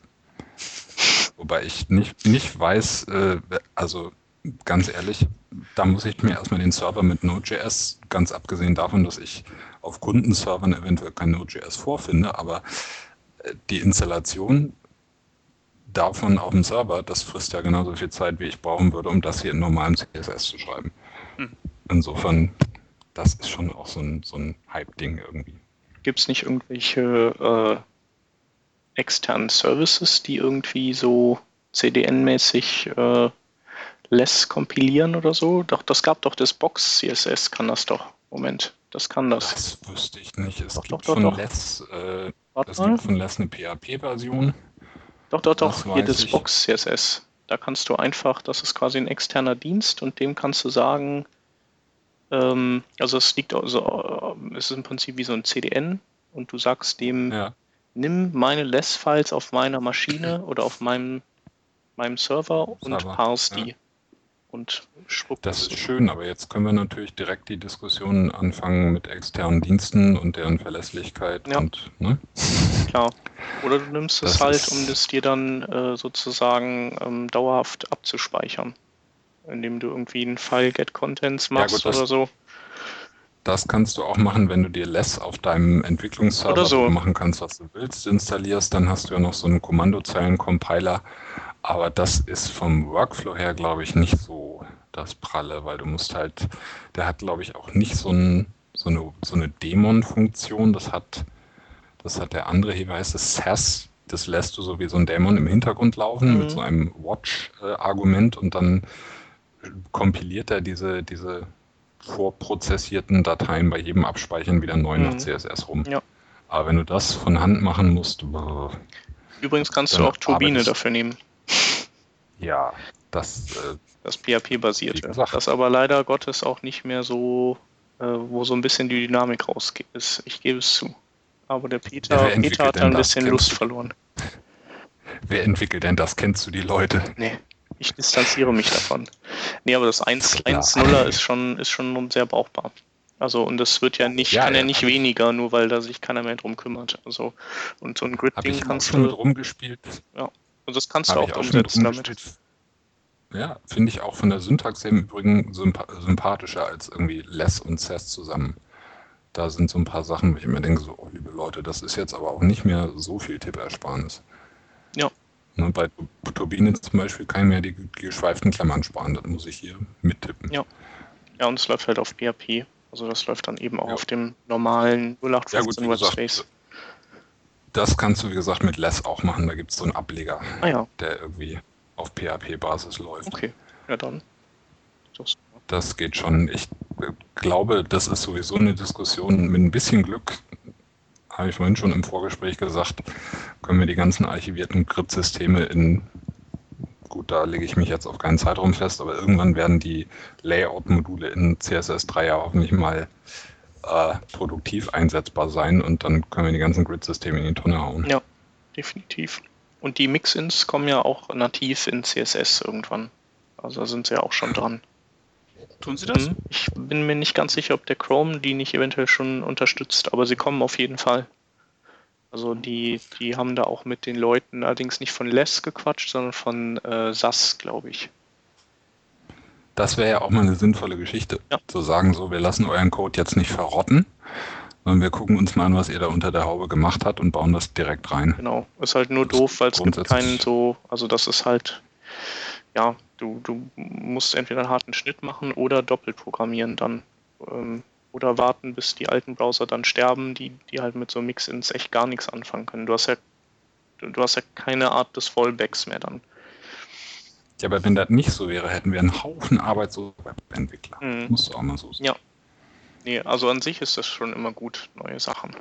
Wobei ich nicht, nicht weiß, äh, also ganz ehrlich, da muss ich mir erstmal den Server mit Node.js, ganz abgesehen davon, dass ich auf Kundenservern eventuell kein Node.js vorfinde, aber äh, die Installation davon auf dem Server, das frisst ja genauso viel Zeit, wie ich brauchen würde, um das hier in normalem CSS zu schreiben. Hm. Insofern, das ist schon auch so ein, so ein Hype-Ding irgendwie. Gibt es nicht irgendwelche äh, externen Services, die irgendwie so CDN-mäßig äh, less kompilieren oder so? Doch, das gab doch das Box CSS, kann das doch. Moment, das kann das. Das wüsste ich nicht. Es doch, gibt doch, von doch, Less, äh, es gibt von Less eine PHP-Version. Doch, doch, doch, hier das Box CSS. Da kannst du einfach, das ist quasi ein externer Dienst und dem kannst du sagen, ähm, also es liegt also, es ist im Prinzip wie so ein CDN und du sagst dem, ja nimm meine Less-Files auf meiner Maschine oder auf meinem, meinem Server und Server, parse die. Ja. Und das ist schön, aber jetzt können wir natürlich direkt die Diskussion anfangen mit externen Diensten und deren Verlässlichkeit ja. und ne? Klar. Oder du nimmst das es halt, um das dir dann äh, sozusagen ähm, dauerhaft abzuspeichern. Indem du irgendwie einen File Get Contents machst ja, gut, oder so. Das kannst du auch machen, wenn du dir Less auf deinem Entwicklungsserver so. machen kannst, was du willst, installierst. Dann hast du ja noch so einen Kommandozeilen-Compiler. Aber das ist vom Workflow her, glaube ich, nicht so das Pralle, weil du musst halt, der hat, glaube ich, auch nicht so, ein, so eine, so eine Dämon-Funktion. Das hat, das hat der andere hier, heißt es SAS. Das lässt du so wie so ein Dämon im Hintergrund laufen mhm. mit so einem Watch-Argument und dann kompiliert er diese, diese vorprozessierten Dateien bei jedem Abspeichern wieder neu mhm. nach CSS rum. Ja. Aber wenn du das von Hand machen musst. Übrigens kannst du auch Turbine dafür nehmen. Ja, das. Äh, das PHP-basierte. Das aber leider Gottes auch nicht mehr so, äh, wo so ein bisschen die Dynamik raus ist. Ich gebe es zu. Aber der Peter, Ja, Peter hat da ein bisschen Lust du- verloren. Wer entwickelt denn das? Kennst du die Leute? Nee, ich distanziere mich davon. Nee, aber das 1 Klar. 1.0er ist schon, ist schon sehr brauchbar. Also, und das wird ja nicht, Ja, kann ja, ja, nicht weniger, nur weil da sich keiner mehr drum kümmert. Also, und so ein Grid-Ding kannst schon mit du, rumgespielt. und das kannst du auch auch mit umsetzen damit. Ja, finde ich auch von der Syntax her im Übrigen sympa sympathischer als irgendwie Less und Cess zusammen. Da sind so ein paar Sachen, wo ich mir denke, so, oh, liebe Leute, das ist jetzt aber auch nicht mehr so viel Tippersparnis. Ja. Ne, bei Tu- Turbine zum Beispiel kann ich mir die, geschweiften Klammern sparen, das muss ich hier mittippen. Ja. Ja, und es läuft halt auf PHP. Also das läuft dann eben auch Ja. auf dem normalen Ja gut, 0815 wie gesagt, Webspace. das kannst du wie gesagt mit Less auch machen, da gibt es so einen Ableger, Ah ja, der irgendwie auf PHP-Basis läuft. okay. Ja, dann. Das, Das geht schon. Ich äh, glaube, das ist sowieso eine Diskussion. Mit ein bisschen Glück, habe ich vorhin schon im Vorgespräch gesagt, können wir die ganzen archivierten Grid-Systeme in, gut, da lege ich mich jetzt auf keinen Zeitraum fest, aber irgendwann werden die Layout-Module in CSS3 ja hoffentlich mal äh, produktiv einsetzbar sein und dann können wir die ganzen Grid-Systeme in die Tonne hauen. Ja. definitiv. Und die Mix-Ins kommen ja auch nativ in CSS irgendwann. Also da sind sie ja auch schon dran. Tun Sie das? Mhm. Ich bin mir nicht ganz sicher, ob der Chrome die nicht eventuell schon unterstützt, aber sie kommen auf jeden Fall. Also die, die haben da auch mit den Leuten allerdings nicht von Less gequatscht, sondern von äh, SAS, glaube ich. Das wäre ja auch mal eine sinnvolle Geschichte, Ja. zu sagen, so, wir lassen euren Code jetzt nicht verrotten, sondern wir gucken uns mal an, was ihr da unter der Haube gemacht habt und bauen das direkt rein. Genau. Ist halt nur Das doof, weil es gibt keinen so, also das ist halt, ja, du, du musst entweder einen harten Schnitt machen oder doppelt programmieren dann. Ähm, oder warten, bis die alten Browser dann sterben, die, die halt mit so Mix-Ins echt gar nichts anfangen können. Du hast ja, du, hast ja keine Art des Fallbacks mehr dann. Ja, aber wenn das nicht so wäre, hätten wir einen Haufen arbeitslose Webentwickler. Mhm. Muss auch mal so sein. Ja. Nee, also an sich ist das schon immer gut, neue Sachen.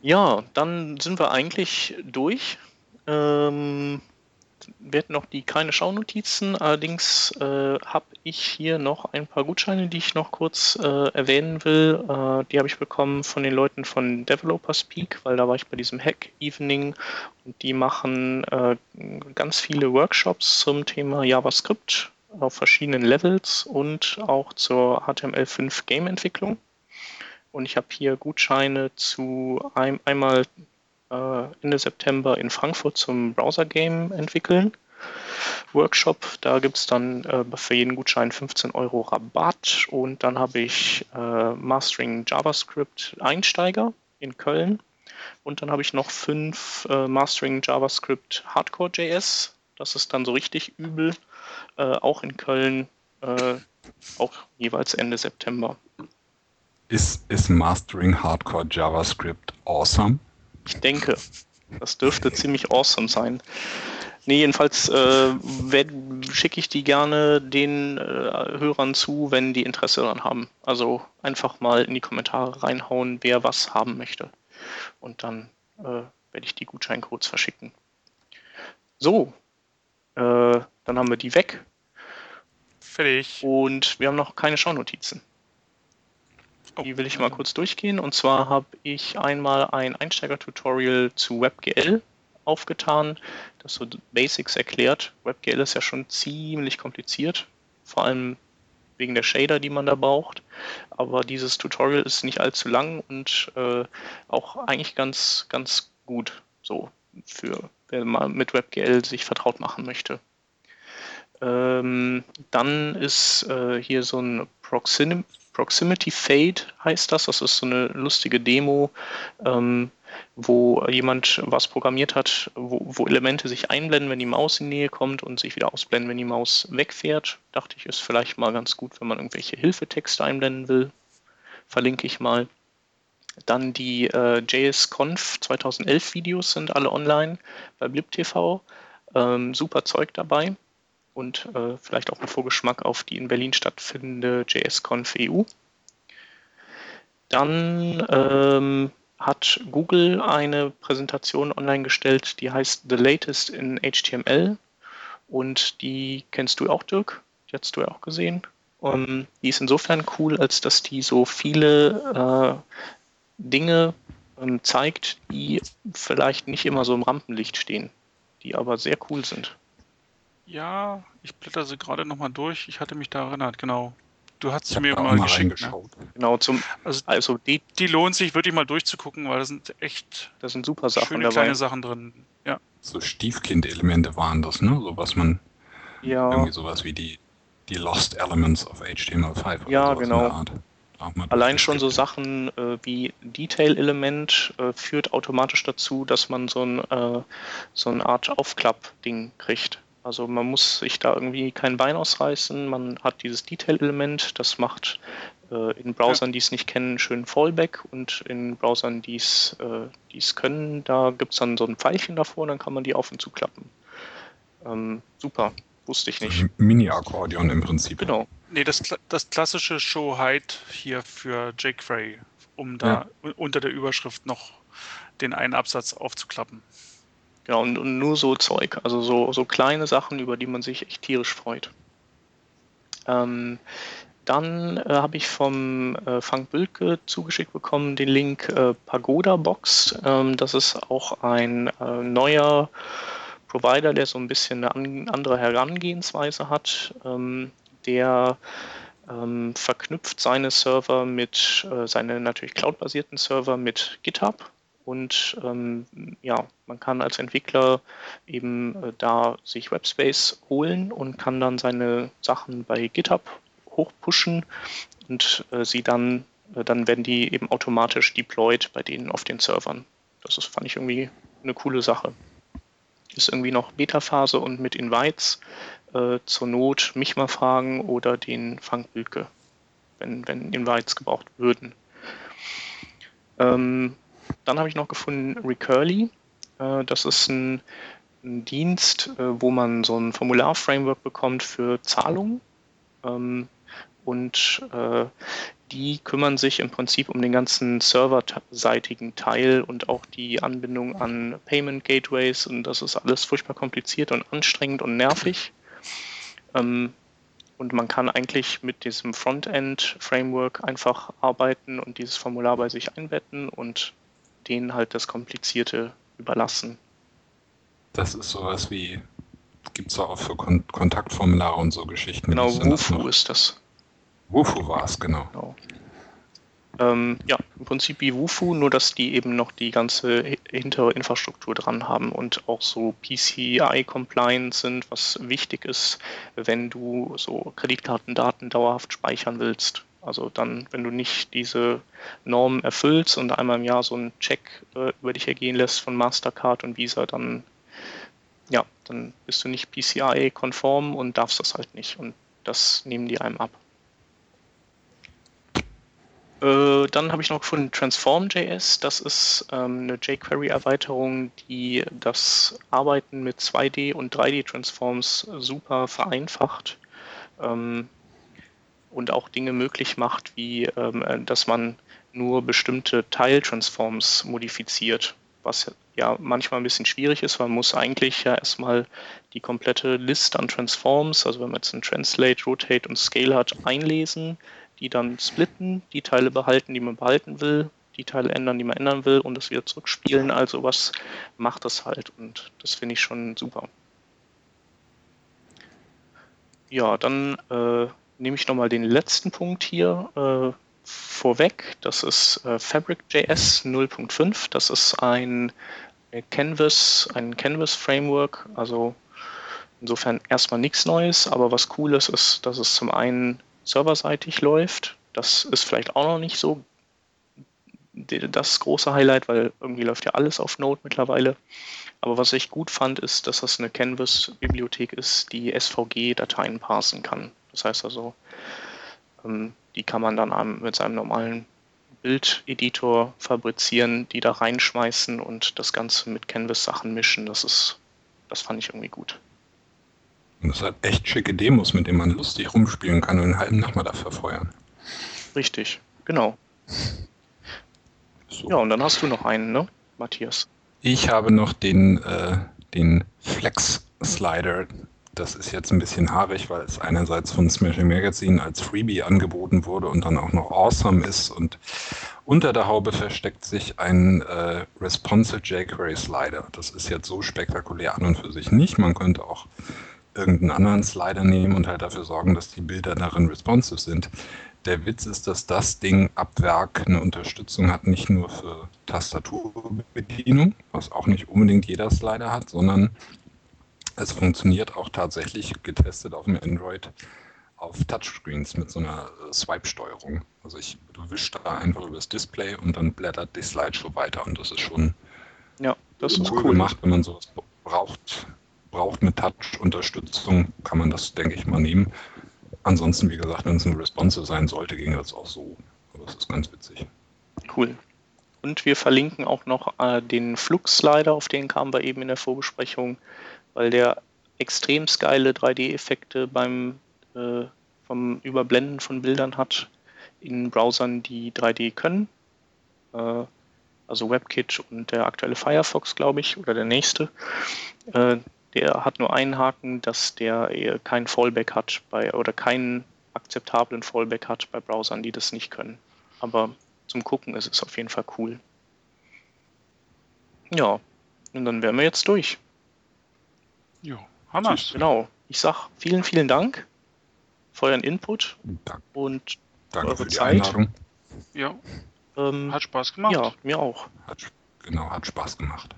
Ja, dann sind wir eigentlich durch. Ähm, wir hätten noch die keine Schaunotizen, allerdings äh, habe ich hier noch ein paar Gutscheine, die ich noch kurz äh, erwähnen will. Äh, die habe ich bekommen von den Leuten von Developers Peak, weil da war ich bei diesem Hack Evening und die machen äh, ganz viele Workshops zum Thema JavaScript auf verschiedenen Levels und auch zur HTML5 Game Entwicklung. Und ich habe hier Gutscheine zu ein, einmal äh, Ende September in Frankfurt zum Browser Game entwickeln. Workshop, da gibt es dann äh, für jeden Gutschein 15 Euro Rabatt und dann habe ich äh, Mastering JavaScript Einsteiger in Köln und dann habe ich noch fünf äh, Mastering JavaScript Hardcore.js, das ist dann so richtig übel, äh, auch in Köln, äh, auch jeweils Ende September. Ist, ist Mastering Hardcore JavaScript awesome? Ich denke, das dürfte ziemlich awesome sein. Nee, jedenfalls äh, schicke ich die gerne den äh, Hörern zu, wenn die Interesse daran haben. Also einfach mal in die Kommentare reinhauen, wer was haben möchte. Und dann äh, werde ich die Gutscheincodes verschicken. So, äh, dann haben wir die weg Fertig. und wir haben noch keine Schaunotizen. Oh, Die will ich mal kurz durchgehen. Und zwar habe ich einmal ein Einsteiger-Tutorial zu WebGL aufgetan, das so Basics erklärt. WebGL ist ja schon ziemlich kompliziert, vor allem wegen der Shader, die man da braucht. Aber dieses Tutorial ist nicht allzu lang und äh, auch eigentlich ganz, ganz gut so für wer mal mit WebGL sich vertraut machen möchte. Ähm, dann ist äh, hier so ein Proxim Proximity Fade heißt das. Das ist so eine lustige Demo, ähm, wo jemand was programmiert hat, wo, wo, Elemente sich einblenden, wenn die Maus in die Nähe kommt und sich wieder ausblenden, wenn die Maus wegfährt. Dachte ich, ist vielleicht mal ganz gut, wenn man irgendwelche Hilfetexte einblenden will. Verlinke ich mal. Dann die äh, JSConf 2011 Videos sind alle online bei BlipTV. Ähm, super Zeug dabei und äh, vielleicht auch ein Vorgeschmack auf die in Berlin stattfindende JSConf EU. Dann ähm, hat Google eine Präsentation online gestellt, die heißt The Latest in HTML und die kennst du auch, Dirk? Die hast du ja auch gesehen. Um, ähm, die ist insofern cool, als dass die so viele äh, Dinge ähm, zeigt, die vielleicht nicht immer so im Rampenlicht stehen, die aber sehr cool sind. Ja, ich blätter sie gerade nochmal durch. Ich hatte mich da erinnert, genau. Du hast sie mir mal geschickt. Ne? Genau, zum, also, also die, die lohnt sich wirklich mal durchzugucken, weil das sind echt das sind super Sachen schöne dabei. kleine Sachen drin. Ja. So Stiefkind-Elemente waren das, ne? So was man ja. irgendwie sowas wie die, die Lost Elements of HTML5 ja, genau. Allein schon so Sachen äh, wie Detail-Element äh, führt automatisch dazu, dass man so, ein, äh, so eine Art Aufklapp-Ding kriegt. Also man muss sich da irgendwie kein Bein ausreißen. Man hat dieses Detail-Element, das macht äh, in Browsern, die es nicht kennen, schön Fallback und in Browsern, die es äh, können, da gibt es dann so ein Pfeilchen davor und dann kann man die auf und zuklappen. Ähm, super, wusste ich nicht. Mini-Akkordeon im Prinzip. Genau. Nee, das, das klassische Show Hide hier für jQuery, um da ja. unter der Überschrift noch den einen Absatz aufzuklappen. Genau, und, und, nur so Zeug, also so, so kleine Sachen, über die man sich echt tierisch freut. Ähm, dann äh, habe ich vom äh, Frank Bülke zugeschickt bekommen den Link äh, Pagoda Box. Ähm, das ist auch ein äh, neuer Provider, der so ein bisschen eine an, andere Herangehensweise hat. Ähm, der ähm, verknüpft seine Server mit, äh, seine natürlich cloud-basierten Server mit GitHub und ähm, ja, man kann als Entwickler eben äh, da sich Webspace holen und kann dann seine Sachen bei GitHub hochpushen und äh, sie dann, äh, dann werden die eben automatisch deployed bei denen auf den Servern. Das ist, fand ich irgendwie eine coole Sache. Ist irgendwie noch Beta-Phase und mit Invites äh, zur Not mich mal fragen oder den Frank Bülke, wenn, wenn Invites gebraucht würden. Ähm, dann habe ich noch gefunden Recurly. Äh, das ist ein, ein Dienst, äh, wo man so ein Formular-Framework bekommt für Zahlungen. Ähm, und äh, die kümmern sich im Prinzip um den ganzen serverseitigen Teil und auch die Anbindung an Payment Gateways. Und das ist alles furchtbar kompliziert und anstrengend und nervig. Ähm, und man kann eigentlich mit diesem Frontend-Framework einfach arbeiten und dieses Formular bei sich einbetten und denen halt das Komplizierte überlassen. Das ist sowas wie, gibt es auch für Kon Kontaktformulare und so Geschichten. Genau, Wufu ist das. Wufu war es, genau. genau. Ähm, ja, im Prinzip wie Wufu, nur dass die eben noch die ganze hintere Infrastruktur dran haben und auch so PCI-compliant sind, was wichtig ist, wenn du so Kreditkartendaten dauerhaft speichern willst. Also dann, wenn du nicht diese Normen erfüllst und einmal im Jahr so einen Check äh, über dich ergehen lässt von Mastercard und Visa, dann ja, dann bist du nicht PCI-konform und darfst das halt nicht. Und das nehmen die einem ab. Äh, dann habe ich noch gefunden Transform.js. Das ist ähm, eine jQuery-Erweiterung, die das Arbeiten mit 2D- und 3D-Transforms super vereinfacht. Ähm, und auch Dinge möglich macht, wie ähm, äh, dass man nur bestimmte Teiltransforms modifiziert, was ja manchmal ein bisschen schwierig ist. Man muss eigentlich ja erstmal die komplette Liste an Transforms, also wenn man jetzt ein Translate, Rotate und Scale hat, einlesen, die dann splitten, die Teile behalten, die man behalten will, die Teile ändern, die man ändern will und das wieder zurückspielen. Also was macht das halt und das finde ich schon super. Ja, dann äh, nehme ich nochmal den letzten Punkt hier äh, vorweg. Das ist äh, Fabric.js 0.5. Das ist ein äh, Canvas, ein Canvas Framework. Also insofern erstmal nichts Neues, aber was cool ist, ist, dass es zum einen serverseitig läuft. Das ist vielleicht auch noch nicht so das große Highlight, weil irgendwie läuft ja alles auf Node mittlerweile. Aber was ich gut fand, ist, dass das eine Canvas-Bibliothek ist, die SVG-Dateien parsen kann. Das heißt also, ähm, die kann man dann mit seinem normalen Bildeditor fabrizieren, die da reinschmeißen und das Ganze mit Canvas-Sachen mischen. Das ist, das fand ich irgendwie gut. Und das hat echt schicke Demos, mit denen man lustig rumspielen kann und einen halben Nachmittag verfeuern. Richtig, genau. So. Ja, und dann hast du noch einen, ne, Matthias? Ich habe noch den, äh, den Flex Slider das ist jetzt ein bisschen haarig, weil es einerseits von Smashing Magazine als Freebie angeboten wurde und dann auch noch awesome ist. Und unter der Haube versteckt sich ein äh, Responsive jQuery Slider. Das ist jetzt so spektakulär an und für sich nicht. Man könnte auch irgendeinen anderen Slider nehmen und halt dafür sorgen, dass die Bilder darin responsive sind. Der Witz ist, dass das Ding ab Werk eine Unterstützung hat, nicht nur für Tastaturbedienung, was auch nicht unbedingt jeder Slider hat, sondern es funktioniert auch tatsächlich getestet auf dem Android auf Touchscreens mit so einer äh, Swipe-Steuerung. Also ich, du wischst da einfach über das Display und dann blättert die Slideshow weiter und das ist schon ja, das ist cool, cool gemacht, wenn man sowas braucht. Braucht mit Touch-Unterstützung, kann man das, denke ich, mal nehmen. Ansonsten, wie gesagt, wenn es ein Responsive sein sollte, ging das auch so. Aber das ist ganz witzig. Cool. Und wir verlinken auch noch äh, den Flux-Slider, auf den kamen wir eben in der Vorbesprechung weil der extrem geile 3D-Effekte beim äh, vom Überblenden von Bildern hat in Browsern, die 3D können. Äh, also WebKit und der aktuelle Firefox, glaube ich, oder der nächste. Äh, der hat nur einen Haken, dass der kein Fallback hat bei oder keinen akzeptablen Fallback hat bei Browsern, die das nicht können. Aber zum Gucken ist es auf jeden Fall cool. Ja, und dann wären wir jetzt durch. Ja, Hammers. Genau. Ich sag vielen, vielen Dank für euren Input Dank. und Danke eure für die Zeit. Einladung. Ja, Ähm, hat Spaß gemacht. ja, mir auch. Hat, genau, hat Spaß gemacht.